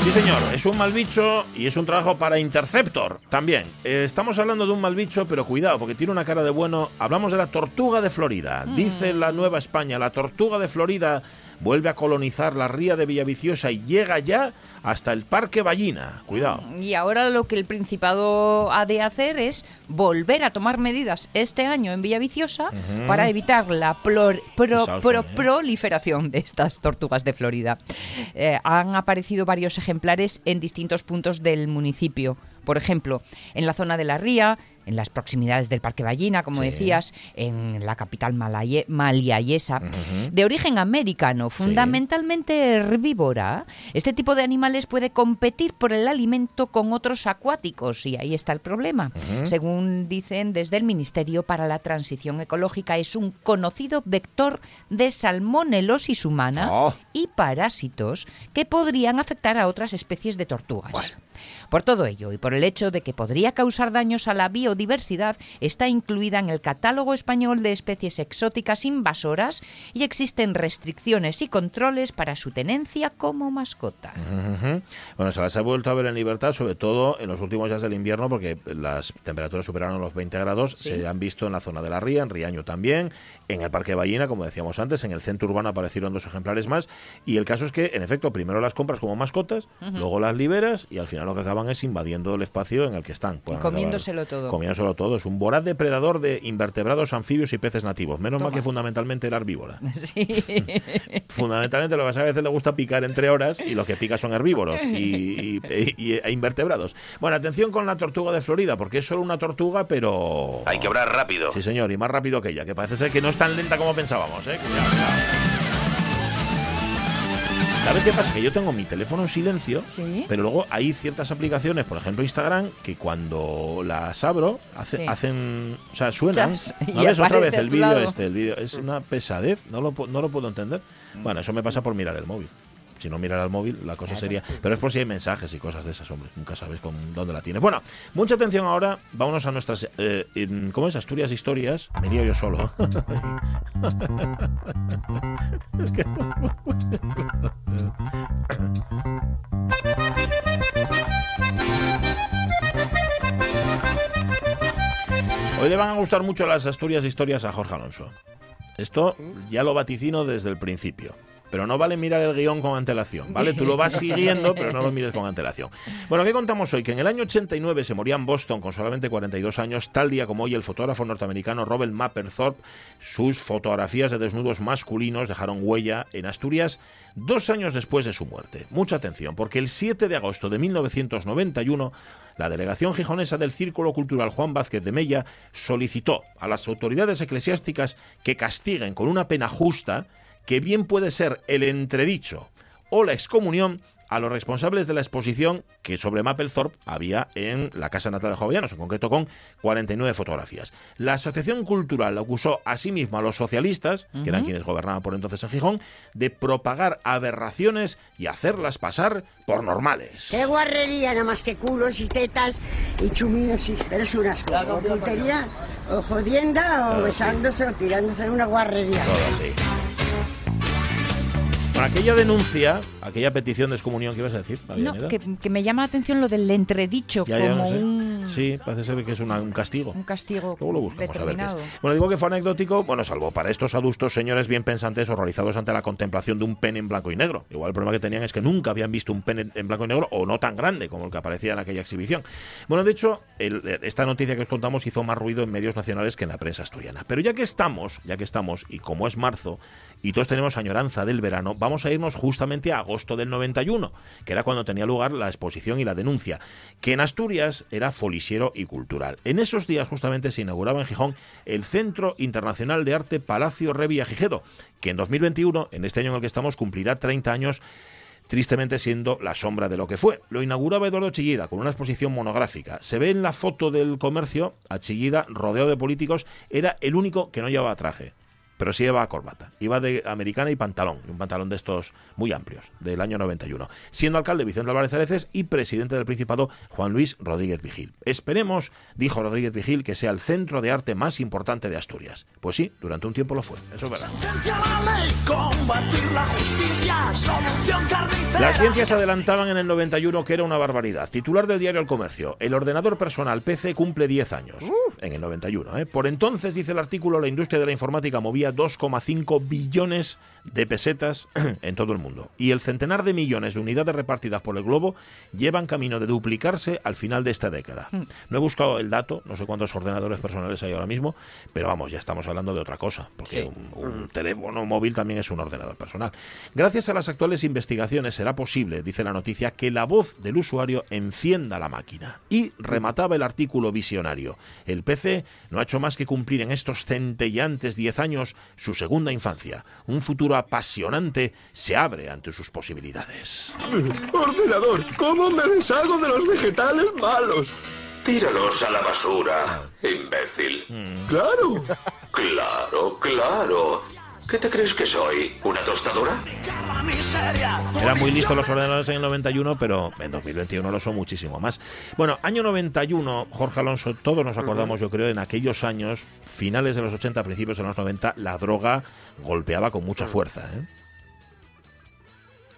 Sí, señor, es un mal bicho y es un trabajo para Interceptor también. Eh, estamos hablando de un mal bicho, pero cuidado, porque tiene una cara de bueno. Hablamos de la tortuga de Florida. Dice la Nueva España, la tortuga de Florida vuelve a colonizar la ría de Villaviciosa y llega ya hasta el Parque Ballina. Cuidado. Y ahora lo que el Principado ha de hacer es volver a tomar medidas este año en Villaviciosa para evitar la plor- pro- Pesados pro- son, ¿eh? proliferación de estas tortugas de Florida. Eh, han aparecido varios ejemplares en distintos puntos del municipio. Por ejemplo, en la zona de la ría, en las proximidades del Parque Ballina, como Sí. decías, en la capital maliayesa, de origen americano, fundamentalmente herbívora. Este tipo de animales puede competir por el alimento con otros acuáticos y ahí está el problema. Según dicen desde el Ministerio para la Transición Ecológica, es un conocido vector de salmonelosis humana Oh. y parásitos que podrían afectar a otras especies de tortugas. Por todo ello y por el hecho de que podría causar daños a la biodiversidad, está incluida en el catálogo español de especies exóticas invasoras y existen restricciones y controles para su tenencia como mascota. Bueno, se las ha vuelto a ver en libertad, sobre todo en los últimos días del invierno, porque las temperaturas superaron los 20 grados. Sí. Se han visto en la zona de la ría, en Riaño también, en el Parque Ballina, como decíamos antes, en el centro urbano aparecieron dos ejemplares más. Y el caso es que, en efecto, primero las compras como mascotas, luego las liberas y al final lo que acaban es invadiendo el espacio en el que están. Comiéndoselo todo. Comiéndoselo todo. Es un voraz depredador de invertebrados, anfibios y peces nativos. Menos mal que fundamentalmente era herbívora. Sí. Fundamentalmente lo que pasa es que a veces le gusta picar entre horas y lo que pica son herbívoros y, y- y- e invertebrados. Bueno, atención con la tortuga de Florida, porque es solo una tortuga, pero... Hay que obrar rápido. Sí, señor, y más rápido que ella, que parece ser que no es tan lenta como pensábamos, ¿eh? Cuidado, cuidado. ¿Sabes qué pasa? Que yo tengo mi teléfono en silencio, Sí. pero luego hay ciertas aplicaciones, por ejemplo Instagram, que cuando las abro, hace- Sí. hacen, o sea, suenan. Chas, ¿No y ves otra vez el vídeo este? El vídeo es una pesadez, no lo, no lo puedo entender. Bueno, eso me pasa por mirar el móvil. Si no mirar al móvil, la cosa Claro. sería. Pero es por si hay mensajes y cosas de esas, hombre. Nunca sabes con dónde la tienes. Bueno, mucha atención ahora. Vámonos a nuestras. Eh, ¿Cómo es? Asturias Historias. Me lío yo solo. Es que- Hoy le van a gustar mucho las Asturias Historias a Jorge Alonso. Esto ya lo vaticino desde el principio. Pero no vale mirar el guion con antelación, ¿vale? Tú lo vas siguiendo, pero no lo mires con antelación. Bueno, ¿qué contamos hoy? Que en el año 89 se moría en Boston con solamente 42 años, tal día como hoy el fotógrafo norteamericano Robert Mapplethorpe. Sus fotografías de desnudos masculinos dejaron huella en Asturias dos años después de su muerte. Mucha atención, porque el 7 de agosto de 1991 la delegación gijonesa del Círculo Cultural Juan Vázquez de Mella solicitó a las autoridades eclesiásticas que castiguen con una pena justa, que bien puede ser el entredicho o la excomunión a los responsables de la exposición que sobre Mapplethorpe había en la casa natal de Jovellanos, en concreto con 49 fotografías. La Asociación Cultural acusó asimismo a los socialistas, que eran quienes gobernaban por entonces en Gijón, de propagar aberraciones y hacerlas pasar por normales. Qué guarrería, nada más que culos y tetas y chuminos y... Pero es una asco. O putería, o jodienda, o besándose, o tirándose en una guarrería. Todo así. Aquella denuncia, aquella petición de excomunión, ¿qué ibas a decir? No, que, que me llama la atención lo del entredicho Ya, ya, como no sé. un, Sí, parece ser que es una- un castigo. un castigo Luego lo buscamos a ver qué es. determinado. Bueno, digo que fue anecdótico, bueno, salvo para estos adustos señores bien pensantes horrorizados ante la contemplación de un pene en blanco y negro. Igual el problema que tenían es que nunca habían visto un pene en blanco y negro o no tan grande como el que aparecía en aquella exhibición. Bueno, de hecho, el- esta noticia que os contamos hizo más ruido en medios nacionales que en la prensa asturiana. Pero ya que estamos, ya que estamos, y como es marzo, y todos tenemos añoranza del verano, vamos a irnos justamente a agosto del 91, que era cuando tenía lugar la exposición y la denuncia, que en Asturias era folisiero y cultural. En esos días justamente se inauguraba en Gijón el Centro Internacional de Arte Palacio Revilla Gijedo, que en 2021, en este año en el que estamos, cumplirá 30 años tristemente siendo la sombra de lo que fue. Lo inauguraba Eduardo Chillida con una exposición monográfica. Se ve en la foto del comercio a Chillida rodeado de políticos, era el único que no llevaba traje. Pero sí llevaba corbata. Iba de americana y pantalón, un pantalón de estos muy amplios, del año 91. Siendo alcalde Vicente Álvarez Areces y presidente del Principado Juan Luis Rodríguez Vigil. Esperemos, dijo Rodríguez Vigil, que sea el centro de arte más importante de Asturias. Pues sí, durante un tiempo lo fue, eso es verdad. Las ciencias adelantaban en el 91 que era una barbaridad. Titular del diario El Comercio, el ordenador personal PC cumple 10 años. En el 91. ¿eh? Por entonces, dice el artículo, la industria de la informática movía 2,5 billones de pesetas en todo el mundo. Y el centenar de millones de unidades repartidas por el globo llevan camino de duplicarse al final de esta década. No he buscado el dato, no sé cuántos ordenadores personales hay ahora mismo, pero vamos, ya estamos hablando de otra cosa, porque un, un teléfono móvil también es un ordenador personal. Gracias a las actuales investigaciones será posible, dice la noticia, que la voz del usuario encienda la máquina. Y remataba el artículo visionario. El PC no ha hecho más que cumplir en estos centellantes 10 años su segunda infancia. Un futuro apasionante se abre ante sus posibilidades. Ordenador, ¿cómo me deshago de los vegetales malos? Tíralos a la basura, imbécil. Claro. Claro, claro. ¿Qué te crees que soy? ¿Una tostadora? Eran muy listos los ordenadores en el 91, pero en 2021 lo son muchísimo más. Bueno, año 91, Jorge Alonso, todos nos acordamos, yo creo, en aquellos años, finales de los 80, principios de los 90, la droga golpeaba con mucha fuerza. ¿eh?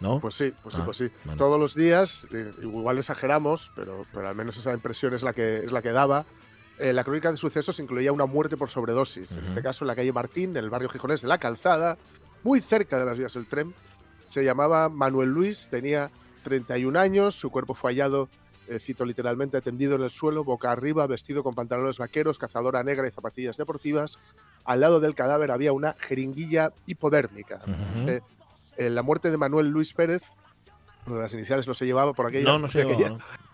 ¿No? Pues sí, pues sí, Ah, pues sí. bueno. Todos los días, eh, igual exageramos, pero, pero al menos esa impresión es la que, es la que daba. Eh, la crónica de sucesos incluía una muerte por sobredosis. En este caso, en la calle Martín, en el barrio gijonés de La Calzada, muy cerca de las vías del tren. Se llamaba Manuel Luis, tenía 31 años, su cuerpo fue hallado, eh, cito literalmente, tendido en el suelo, boca arriba, vestido con pantalones vaqueros, cazadora negra y zapatillas deportivas. Al lado del cadáver había una jeringuilla hipodérmica. Eh, eh, la muerte de Manuel Luis Pérez, lo de las iniciales no se llevaba por aquella. No, no se aquella- llevaba, ¿no?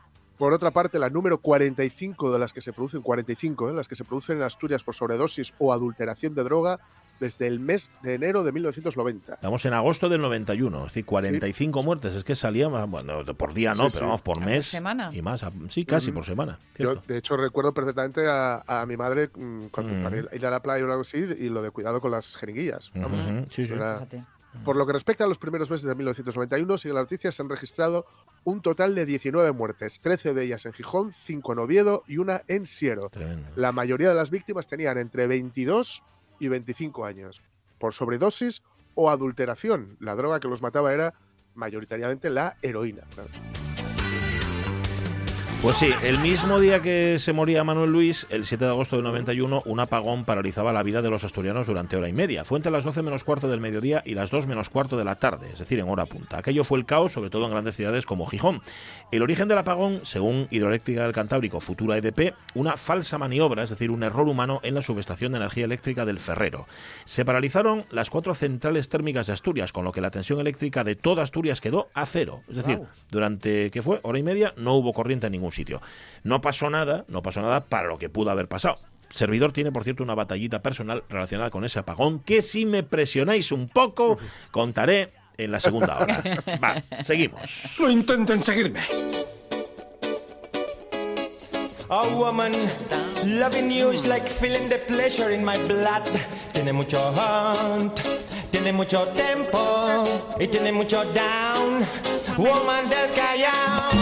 Por otra parte, la número 45 de las que se producen, 45, ¿eh? las que se producen en Asturias por sobredosis o adulteración de droga desde el mes de enero de 1990. Estamos en agosto del 91, es decir, 45 muertes. Es que salía, bueno, por día no, Sí, pero sí. vamos, por mes. semana? Y más, sí, casi por semana. Yo, de hecho, recuerdo perfectamente a, a mi madre mm, cuando Mm. para ir, a la playa o algo así y lo de cuidado con las jeringuillas. vamos. Sí, sí. Era-. Por lo que respecta a los primeros meses de 1991, sigue la noticia, se han registrado un total de 19 muertes, 13 de ellas en Gijón, 5 en Oviedo y una en Siero. Tremendo. La mayoría de las víctimas tenían entre 22 y 25 años, por sobredosis o adulteración. La droga que los mataba era mayoritariamente la heroína. claro. Pues sí, el mismo día que se moría Manuel Luis, el 7 de agosto del 91, un apagón paralizaba la vida de los asturianos durante hora y media. Fue entre las 12 menos cuarto del mediodía y las 2 menos cuarto de la tarde, es decir, en hora punta. Aquello fue el caos, sobre todo en grandes ciudades como Gijón. El origen del apagón, según Hidroeléctrica del Cantábrico, futura EDP, una falsa maniobra, es decir, un error humano en la subestación de energía eléctrica del Ferrero. Se paralizaron las cuatro centrales térmicas de Asturias, con lo que la tensión eléctrica de toda Asturias quedó a cero. Es decir, durante, ¿qué fue? Hora y media no hubo corriente en ningún sitio. No pasó nada, no pasó nada para lo que pudo haber pasado. Servidor tiene, por cierto, una batallita personal relacionada con ese apagón que si me presionáis un poco, contaré en la segunda hora. Va, seguimos. No intenten seguirme. A woman loving you is like feeling the pleasure in my blood. Tiene mucho hunt, tiene mucho tempo y tiene mucho down. Woman del Callao.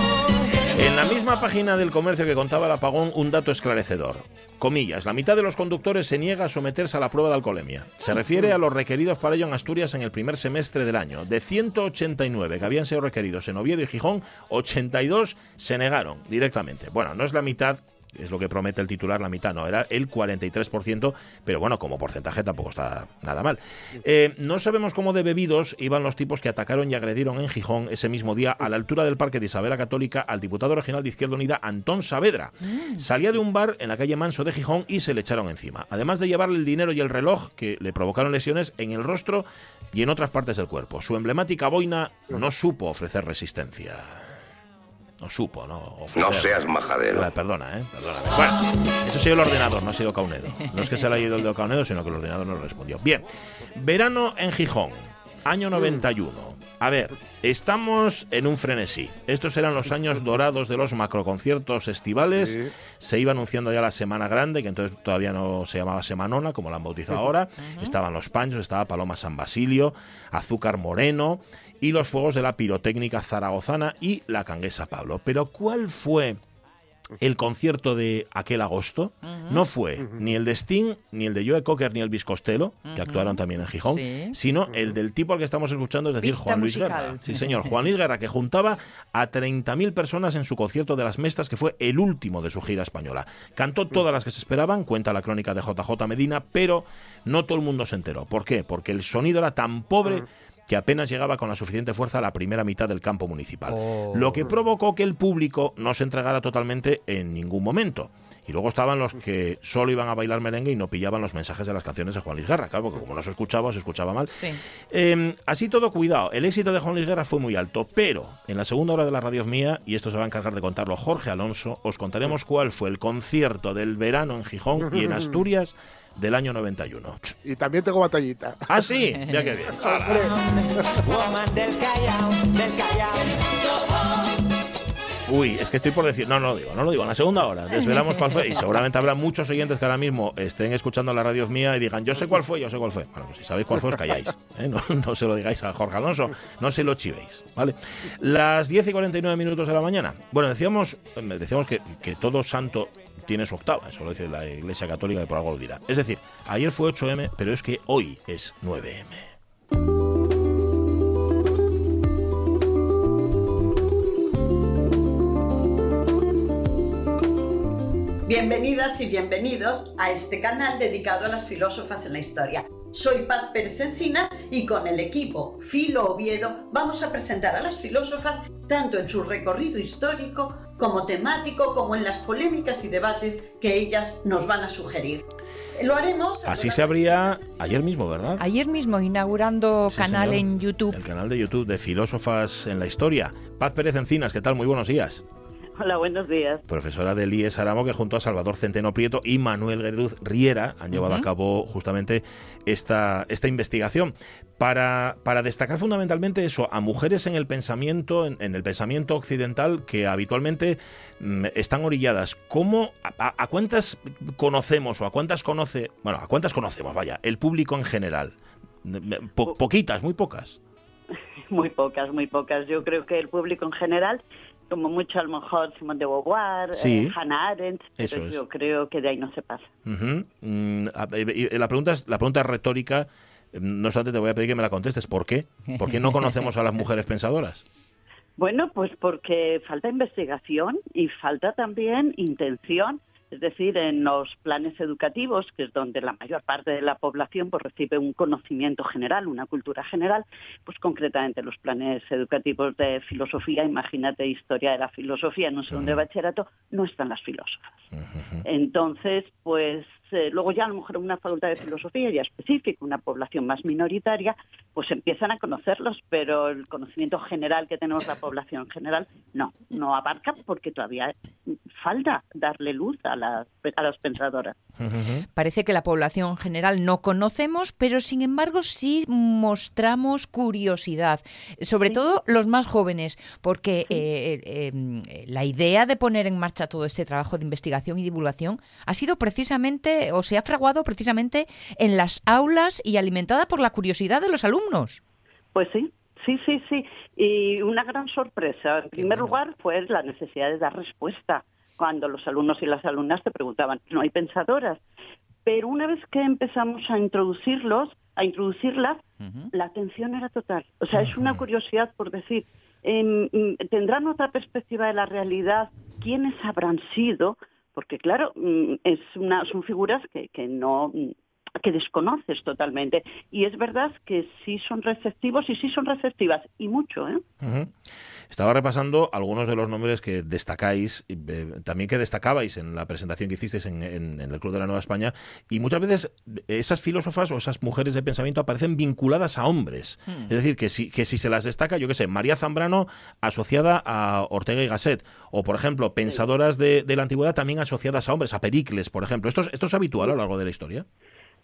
En la misma página del comercio que contaba el apagón, un dato esclarecedor. Comillas, la mitad de los conductores se niega a someterse a la prueba de alcoholemia. Se refiere a los requeridos para ello en Asturias en el primer semestre del año. De 189 que habían sido requeridos en Oviedo y Gijón, 82 se negaron directamente. Bueno, no es la mitad es lo que promete el titular, la mitad no, era el 43%, pero bueno, como porcentaje tampoco está nada mal. Eh, no sabemos cómo de bebidos iban los tipos que atacaron y agredieron en Gijón ese mismo día a la altura del Parque de Isabela Católica al diputado regional de Izquierda Unida, Antón Saavedra. Mm. Salía de un bar en la calle Manso de Gijón y se le echaron encima, además de llevarle el dinero y el reloj que le provocaron lesiones en el rostro y en otras partes del cuerpo. Su emblemática boina no supo ofrecer resistencia no supo, ¿no? Ofrecer. No seas majadero. Ah, Perdona, ¿eh? Perdóname. Bueno, eso ha sido el ordenador, no ha sido Caunedo. No es que se le haya ido el de Caunedo, sino que el ordenador no respondió. Bien, verano en Gijón, año 91. A ver, estamos en un frenesí. Estos eran los años dorados de los macroconciertos estivales. Sí. Se iba anunciando ya la Semana Grande, que entonces todavía no se llamaba Semanona, como la han bautizado ahora. Estaban los Panchos, estaba Paloma San Basilio, Azúcar Moreno y los fuegos de la pirotécnica zaragozana y la canguesa Pablo. Pero ¿cuál fue el concierto de aquel agosto? No fue ni el de Sting, ni el de Joe Cocker, ni el Costello, que actuaron también en Gijón, Sí. sino el del tipo al que estamos escuchando, es decir, Pista Juan Luis musical. Guerra. Sí, señor, Juan Luis Guerra, que juntaba a 30.000 personas en su concierto de las Mestas, que fue el último de su gira española. Cantó todas las que se esperaban, cuenta la crónica de JJ Medina, pero no todo el mundo se enteró. ¿Por qué? Porque el sonido era tan pobre que apenas llegaba con la suficiente fuerza a la primera mitad del campo municipal. Lo que provocó que el público no se entregara totalmente en ningún momento. Y luego estaban los que solo iban a bailar merengue y no pillaban los mensajes de las canciones de Juan Luis Guerra, claro, porque como no se escuchaba, se escuchaba mal. Sí. Eh, así todo, cuidado. El éxito de Juan Luis Guerra fue muy alto, pero en la segunda hora de la radio mía, y esto se va a encargar de contarlo Jorge Alonso, os contaremos cuál fue el concierto del verano en Gijón y en Asturias del año 91. Y también tengo batallita. Ah, sí, ya que bien. Woman del Callao, del Callao. Uy, es que estoy por decir, no, no lo digo, no lo digo, en la segunda hora desvelamos cuál fue y seguramente habrá muchos oyentes que ahora mismo estén escuchando la radio mía y digan, yo sé cuál fue, yo sé cuál fue. Bueno, pues si sabéis cuál fue, os calláis, ¿eh? no, se lo digáis a Jorge Alonso, no se lo chivéis, ¿vale? Las 10 y 49 minutos de la mañana. Bueno, decíamos, eh, decíamos que, que todo santo tiene su octava, eso lo dice la Iglesia Católica y por algo lo dirá. Es decir, ayer fue 8M, pero es que hoy es 9M. Bienvenidas y bienvenidos a este canal dedicado a las filósofas en la historia. Soy Paz Pérez Encina y con el equipo Filo Oviedo vamos a presentar a las filósofas tanto en su recorrido histórico como temático como en las polémicas y debates que ellas nos van a sugerir. Lo haremos... Así se abría ayer mismo, ¿verdad? Ayer mismo inaugurando Sí, canal señor. en YouTube. El canal de YouTube de Filósofas en la Historia. Paz Pérez Encinas, ¿qué tal? Muy buenos días. Hola, buenos días. Profesora del IES Aramo, que junto a Salvador Centeno Prieto y Manuel Gueduz Riera han llevado a cabo justamente esta, esta investigación para, para destacar fundamentalmente eso, a mujeres en el pensamiento, en, en el pensamiento occidental que habitualmente mm, están orilladas. ¿Cómo, a, a cuántas conocemos o a cuántas conoce, bueno, a cuántas conocemos, vaya, el público en general? Po- poquitas, muy pocas. Muy pocas, muy pocas. Yo creo que el público en general, como mucho a lo mejor Simone de Beauvoir, Sí. eh, Hannah Arendt, Eso pero es. yo creo que de ahí no se pasa. Mm, y la, pregunta es, la pregunta es retórica. No obstante, te voy a pedir que me la contestes. ¿Por qué? ¿Por qué no conocemos a las mujeres pensadoras? Bueno, pues porque falta investigación y falta también intención. Es decir, en los planes educativos, que es donde la mayor parte de la población pues, recibe un conocimiento general, una cultura general, pues concretamente los planes educativos de filosofía, imagínate historia de la filosofía en un segundo de bachillerato, no están las filósofas. Entonces, pues eh, luego ya a lo mejor en una facultad de filosofía ya específica, una población más minoritaria, pues empiezan a conocerlos, pero el conocimiento general que tenemos la población general no, no abarca porque todavía falta darle luz a las, a las pensadoras. Parece que la población general no conocemos, pero sin embargo sí mostramos curiosidad, sobre todo los más jóvenes, porque eh, eh, eh, la idea de poner en marcha todo este trabajo de investigación y divulgación ha sido precisamente, o se ha fraguado precisamente en las aulas y alimentada por la curiosidad de los alumnos. Pues sí, Sí, sí, sí. Y una gran sorpresa. En primer lugar, fue la necesidad de dar respuesta cuando los alumnos y las alumnas te preguntaban, no hay pensadoras. Pero una vez que empezamos a introducirlos, a introducirlas, la atención era total. O sea, es una curiosidad por decir, em, mm, ¿tendrán otra perspectiva de la realidad? ¿Quiénes habrán sido? Porque claro, mm, es una, son figuras que, que no que desconoces totalmente. Y es verdad que sí son receptivos y sí son receptivas, y mucho. ¿eh? Estaba repasando algunos de los nombres que destacáis, eh, también que destacabais en la presentación que hicisteis en, el Club de la Nueva España, y muchas veces esas filósofas o esas mujeres de pensamiento aparecen vinculadas a hombres. Hmm. Es decir, que si, que si se las destaca, yo qué sé, María Zambrano asociada a Ortega y Gasset, o por ejemplo, pensadoras de, la antigüedad también asociadas a hombres, a Pericles, por ejemplo. ¿Esto, esto es habitual a lo largo de la historia?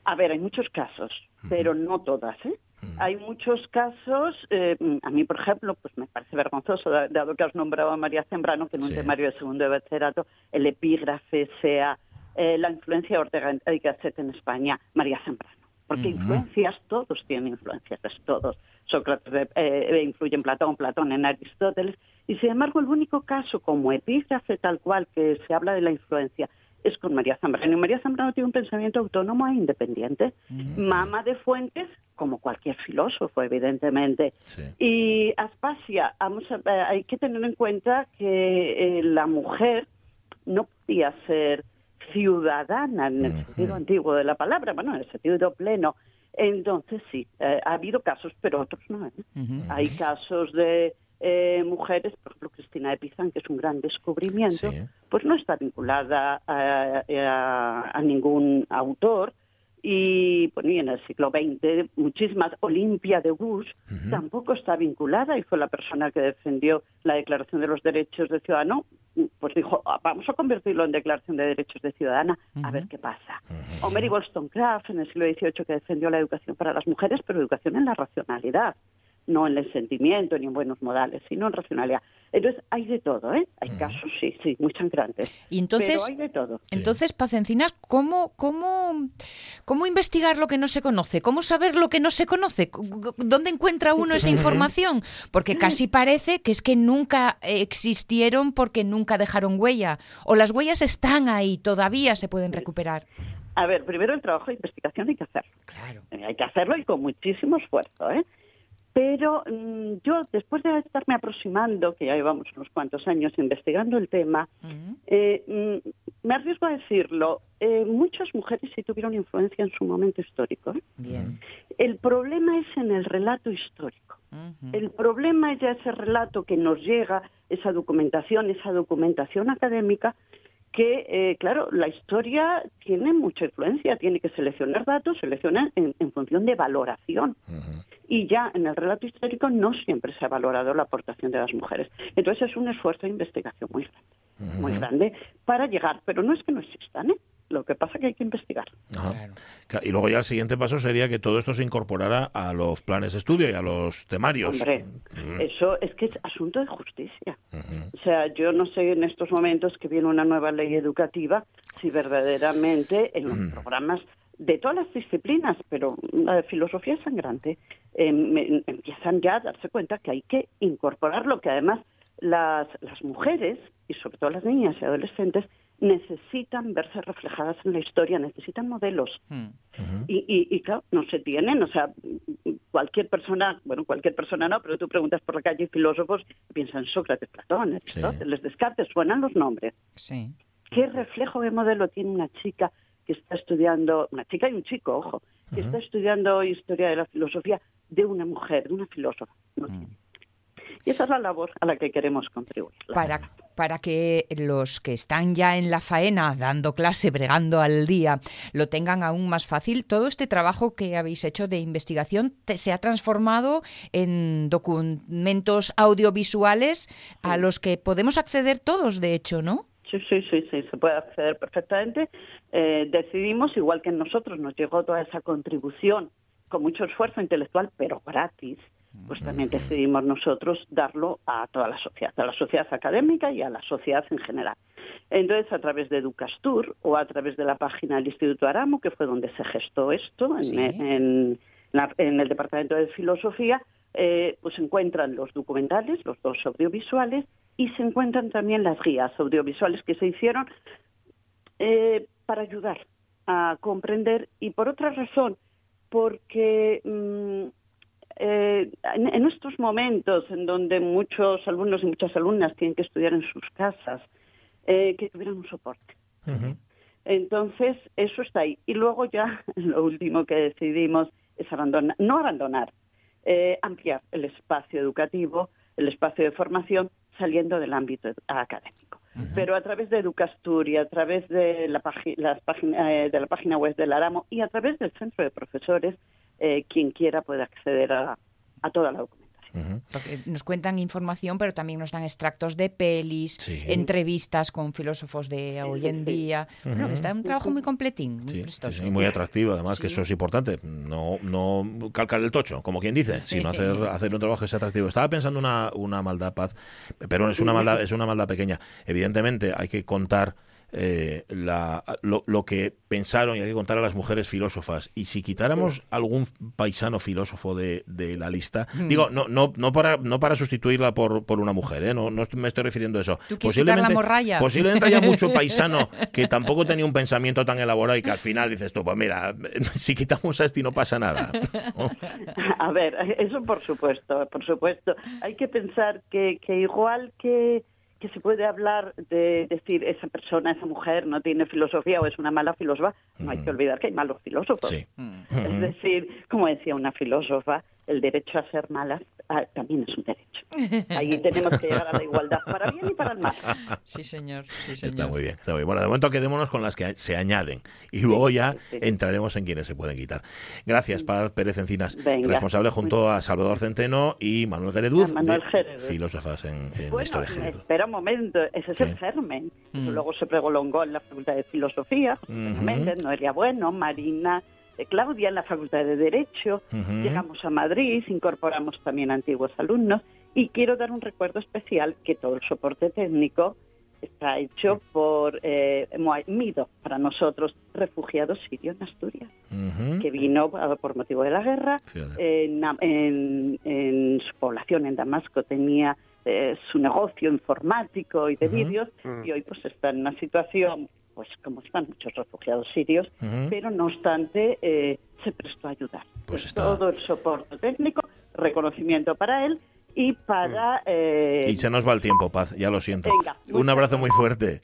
A ver, hay muchos casos, pero no todas. ¿eh? Hay muchos casos, eh, a mí, por ejemplo, pues me parece vergonzoso, dado que has nombrado a María Zembrano, que en un temario de segundo de bachillerato el epígrafe sea eh, la influencia de Ortega y Gasset en España, María Zembrano. Porque influencias, todos tienen influencias, todos. Sócrates eh, influye en Platón, Platón en Aristóteles. Y sin embargo, el único caso como epígrafe tal cual que se habla de la influencia es con María Zambrano. Y María Zambrano tiene un pensamiento autónomo e independiente. Mama de fuentes, como cualquier filósofo, evidentemente. Y Aspasia, vamos eh, hay que tener en cuenta que eh, la mujer no podía ser ciudadana en el sentido antiguo de la palabra, bueno, en el sentido pleno. Entonces sí, eh, ha habido casos, pero otros no. Hay casos de eh, mujeres, por ejemplo Cristina de Pizan, que es un gran descubrimiento, pues no está vinculada a, ningún autor. Y, bueno, en el siglo XX, muchísimas, Olimpia de Bush tampoco está vinculada y fue la persona que defendió la Declaración de los Derechos de Ciudadano. Pues dijo, ah, vamos a convertirlo en Declaración de Derechos de Ciudadana, a ver qué pasa. O Mary Wollstonecraft en el siglo XVIII que defendió la educación para las mujeres, pero educación en la racionalidad no en el sentimiento ni en buenos modales, sino en racionalidad. Entonces, hay de todo, ¿eh? Hay casos, sí, sí, muy sangrantes. Y entonces, pero hay de todo. Entonces, Paz Encinas, ¿cómo, cómo, ¿cómo investigar lo que no se conoce? ¿Cómo saber lo que no se conoce? ¿Dónde encuentra uno esa información? Porque casi parece que es que nunca existieron porque nunca dejaron huella. O las huellas están ahí, todavía se pueden recuperar. A ver, primero el trabajo de investigación hay que hacerlo. Claro. Hay que hacerlo y con muchísimo esfuerzo, ¿eh? Pero mm, yo, después de estarme aproximando, que ya llevamos unos cuantos años investigando el tema, eh, mm, me arriesgo a decirlo, eh, muchas mujeres sí tuvieron influencia en su momento histórico. ¿eh? El problema es en el relato histórico. El problema es ya ese relato que nos llega, esa documentación, esa documentación académica, que, eh, claro, la historia tiene mucha influencia, tiene que seleccionar datos, seleccionar en, función de valoración. Y ya en el relato histórico no siempre se ha valorado la aportación de las mujeres. Entonces es un esfuerzo de investigación muy grande, muy grande para llegar, pero no es que no existan, ¿eh? Lo que pasa es que hay que investigar. Y luego ya el siguiente paso sería que todo esto se incorporara a los planes de estudio y a los temarios. Hombre, mm. eso es que es asunto de justicia. O sea, yo no sé en estos momentos que viene una nueva ley educativa si verdaderamente en los programas de todas las disciplinas, pero la filosofía es sangrante, em, empiezan ya a darse cuenta que hay que incorporar lo que además las, las mujeres y sobre todo las niñas y adolescentes necesitan verse reflejadas en la historia, necesitan modelos. Hmm. y, y, claro, no se tienen, o sea, cualquier persona, bueno, cualquier persona no, pero tú preguntas por la calle filósofos y piensan Sócrates, Platón, Aristóteles, Descartes, suenan los nombres. Sí. ¿Qué reflejo de modelo tiene una chica que está estudiando, una chica y un chico, ojo, que está estudiando historia de la filosofía de una mujer, de una filósofa? Hmm. Y esa es la labor a la que queremos contribuir. Para, para que los que están ya en la faena, dando clase, bregando al día, lo tengan aún más fácil, todo este trabajo que habéis hecho de investigación se ha transformado en documentos audiovisuales a los que podemos acceder todos, de hecho, ¿no? Sí, sí, sí, sí, se puede acceder perfectamente. Eh, decidimos, igual que nosotros nos llegó toda esa contribución con mucho esfuerzo intelectual, pero gratis, pues también decidimos nosotros darlo a toda la sociedad, a la sociedad académica y a la sociedad en general. Entonces, a través de Educastur o a través de la página del Instituto Aramo, que fue donde se gestó esto, en, el Departamento de Filosofía, eh, pues se encuentran los documentales, los dos audiovisuales, y se encuentran también las guías audiovisuales que se hicieron eh, para ayudar a comprender y por otra razón, porque mm, eh, en, estos momentos en donde muchos alumnos y muchas alumnas tienen que estudiar en sus casas, eh, que tuvieran un soporte. Entonces, eso está ahí. Y luego ya lo último que decidimos es abandonar, no abandonar, eh, ampliar el espacio educativo, el espacio de formación, saliendo del ámbito académico. Pero a través de Educastur y a través de la, las de la página web del Aramo y a través del centro de profesores, eh, quien quiera puede acceder a, toda la documentación. Nos cuentan información, pero también nos dan extractos de pelis, entrevistas con filósofos de hoy en día. está un trabajo muy completín, muy sí, muy atractivo, además que eso es importante. No, no calcar el tocho, como quien dice, sino hacer, hacer un trabajo que sea atractivo. Estaba pensando una, una maldad, Paz, pero es una maldad, es una maldad pequeña. Evidentemente hay que contar eh, la, lo, que pensaron y hay que contar a las mujeres filósofas. Y si quitáramos algún paisano filósofo de, de la lista, mm. digo, no, no, no, para, no para sustituirla por, por una mujer, ¿eh? no, no me estoy refiriendo a eso. Posiblemente, posiblemente haya mucho paisano que tampoco tenía un pensamiento tan elaborado y que al final dices tú, pues mira, si quitamos a este no pasa nada. A ver, eso por supuesto, por supuesto. Hay que pensar que, que igual que que se puede hablar de decir esa persona, esa mujer no tiene filosofía o es una mala filósofa, no hay que mm. olvidar que hay malos filósofos. Es decir, como decía una filósofa, el derecho a ser malas ah, también es un derecho. Ahí tenemos que llegar a la igualdad para bien y para el mal. Sí, señor. Está muy bien, está muy bien. Bueno, de momento quedémonos con las que se añaden y luego ya entraremos en quienes se pueden quitar. Gracias, Paz Pérez Encinas, responsable junto a Salvador Centeno y Manuel Gereduz, filósofas en, la historia Gereduz. Espera un momento, ese es el germen. Mm. Luego se prolongó en la Facultad de Filosofía, Méndez, Noelia Bueno, Marina Claudia en la Facultad de Derecho, llegamos a Madrid, incorporamos también antiguos alumnos y quiero dar un recuerdo especial que todo el soporte técnico está hecho por eh, Mido, para nosotros, refugiados sirios en Asturias, que vino por motivo de la guerra. En, su población en Damasco tenía eh, su negocio informático y de vídeos mm. y hoy pues está en una situación pues como están muchos refugiados sirios, pero no obstante eh, se prestó a ayudar. Pues Todo el soporte técnico, reconocimiento para él y para... Mm. Eh, y se nos va el tiempo, Paz, ya lo siento. Un abrazo muy fuerte.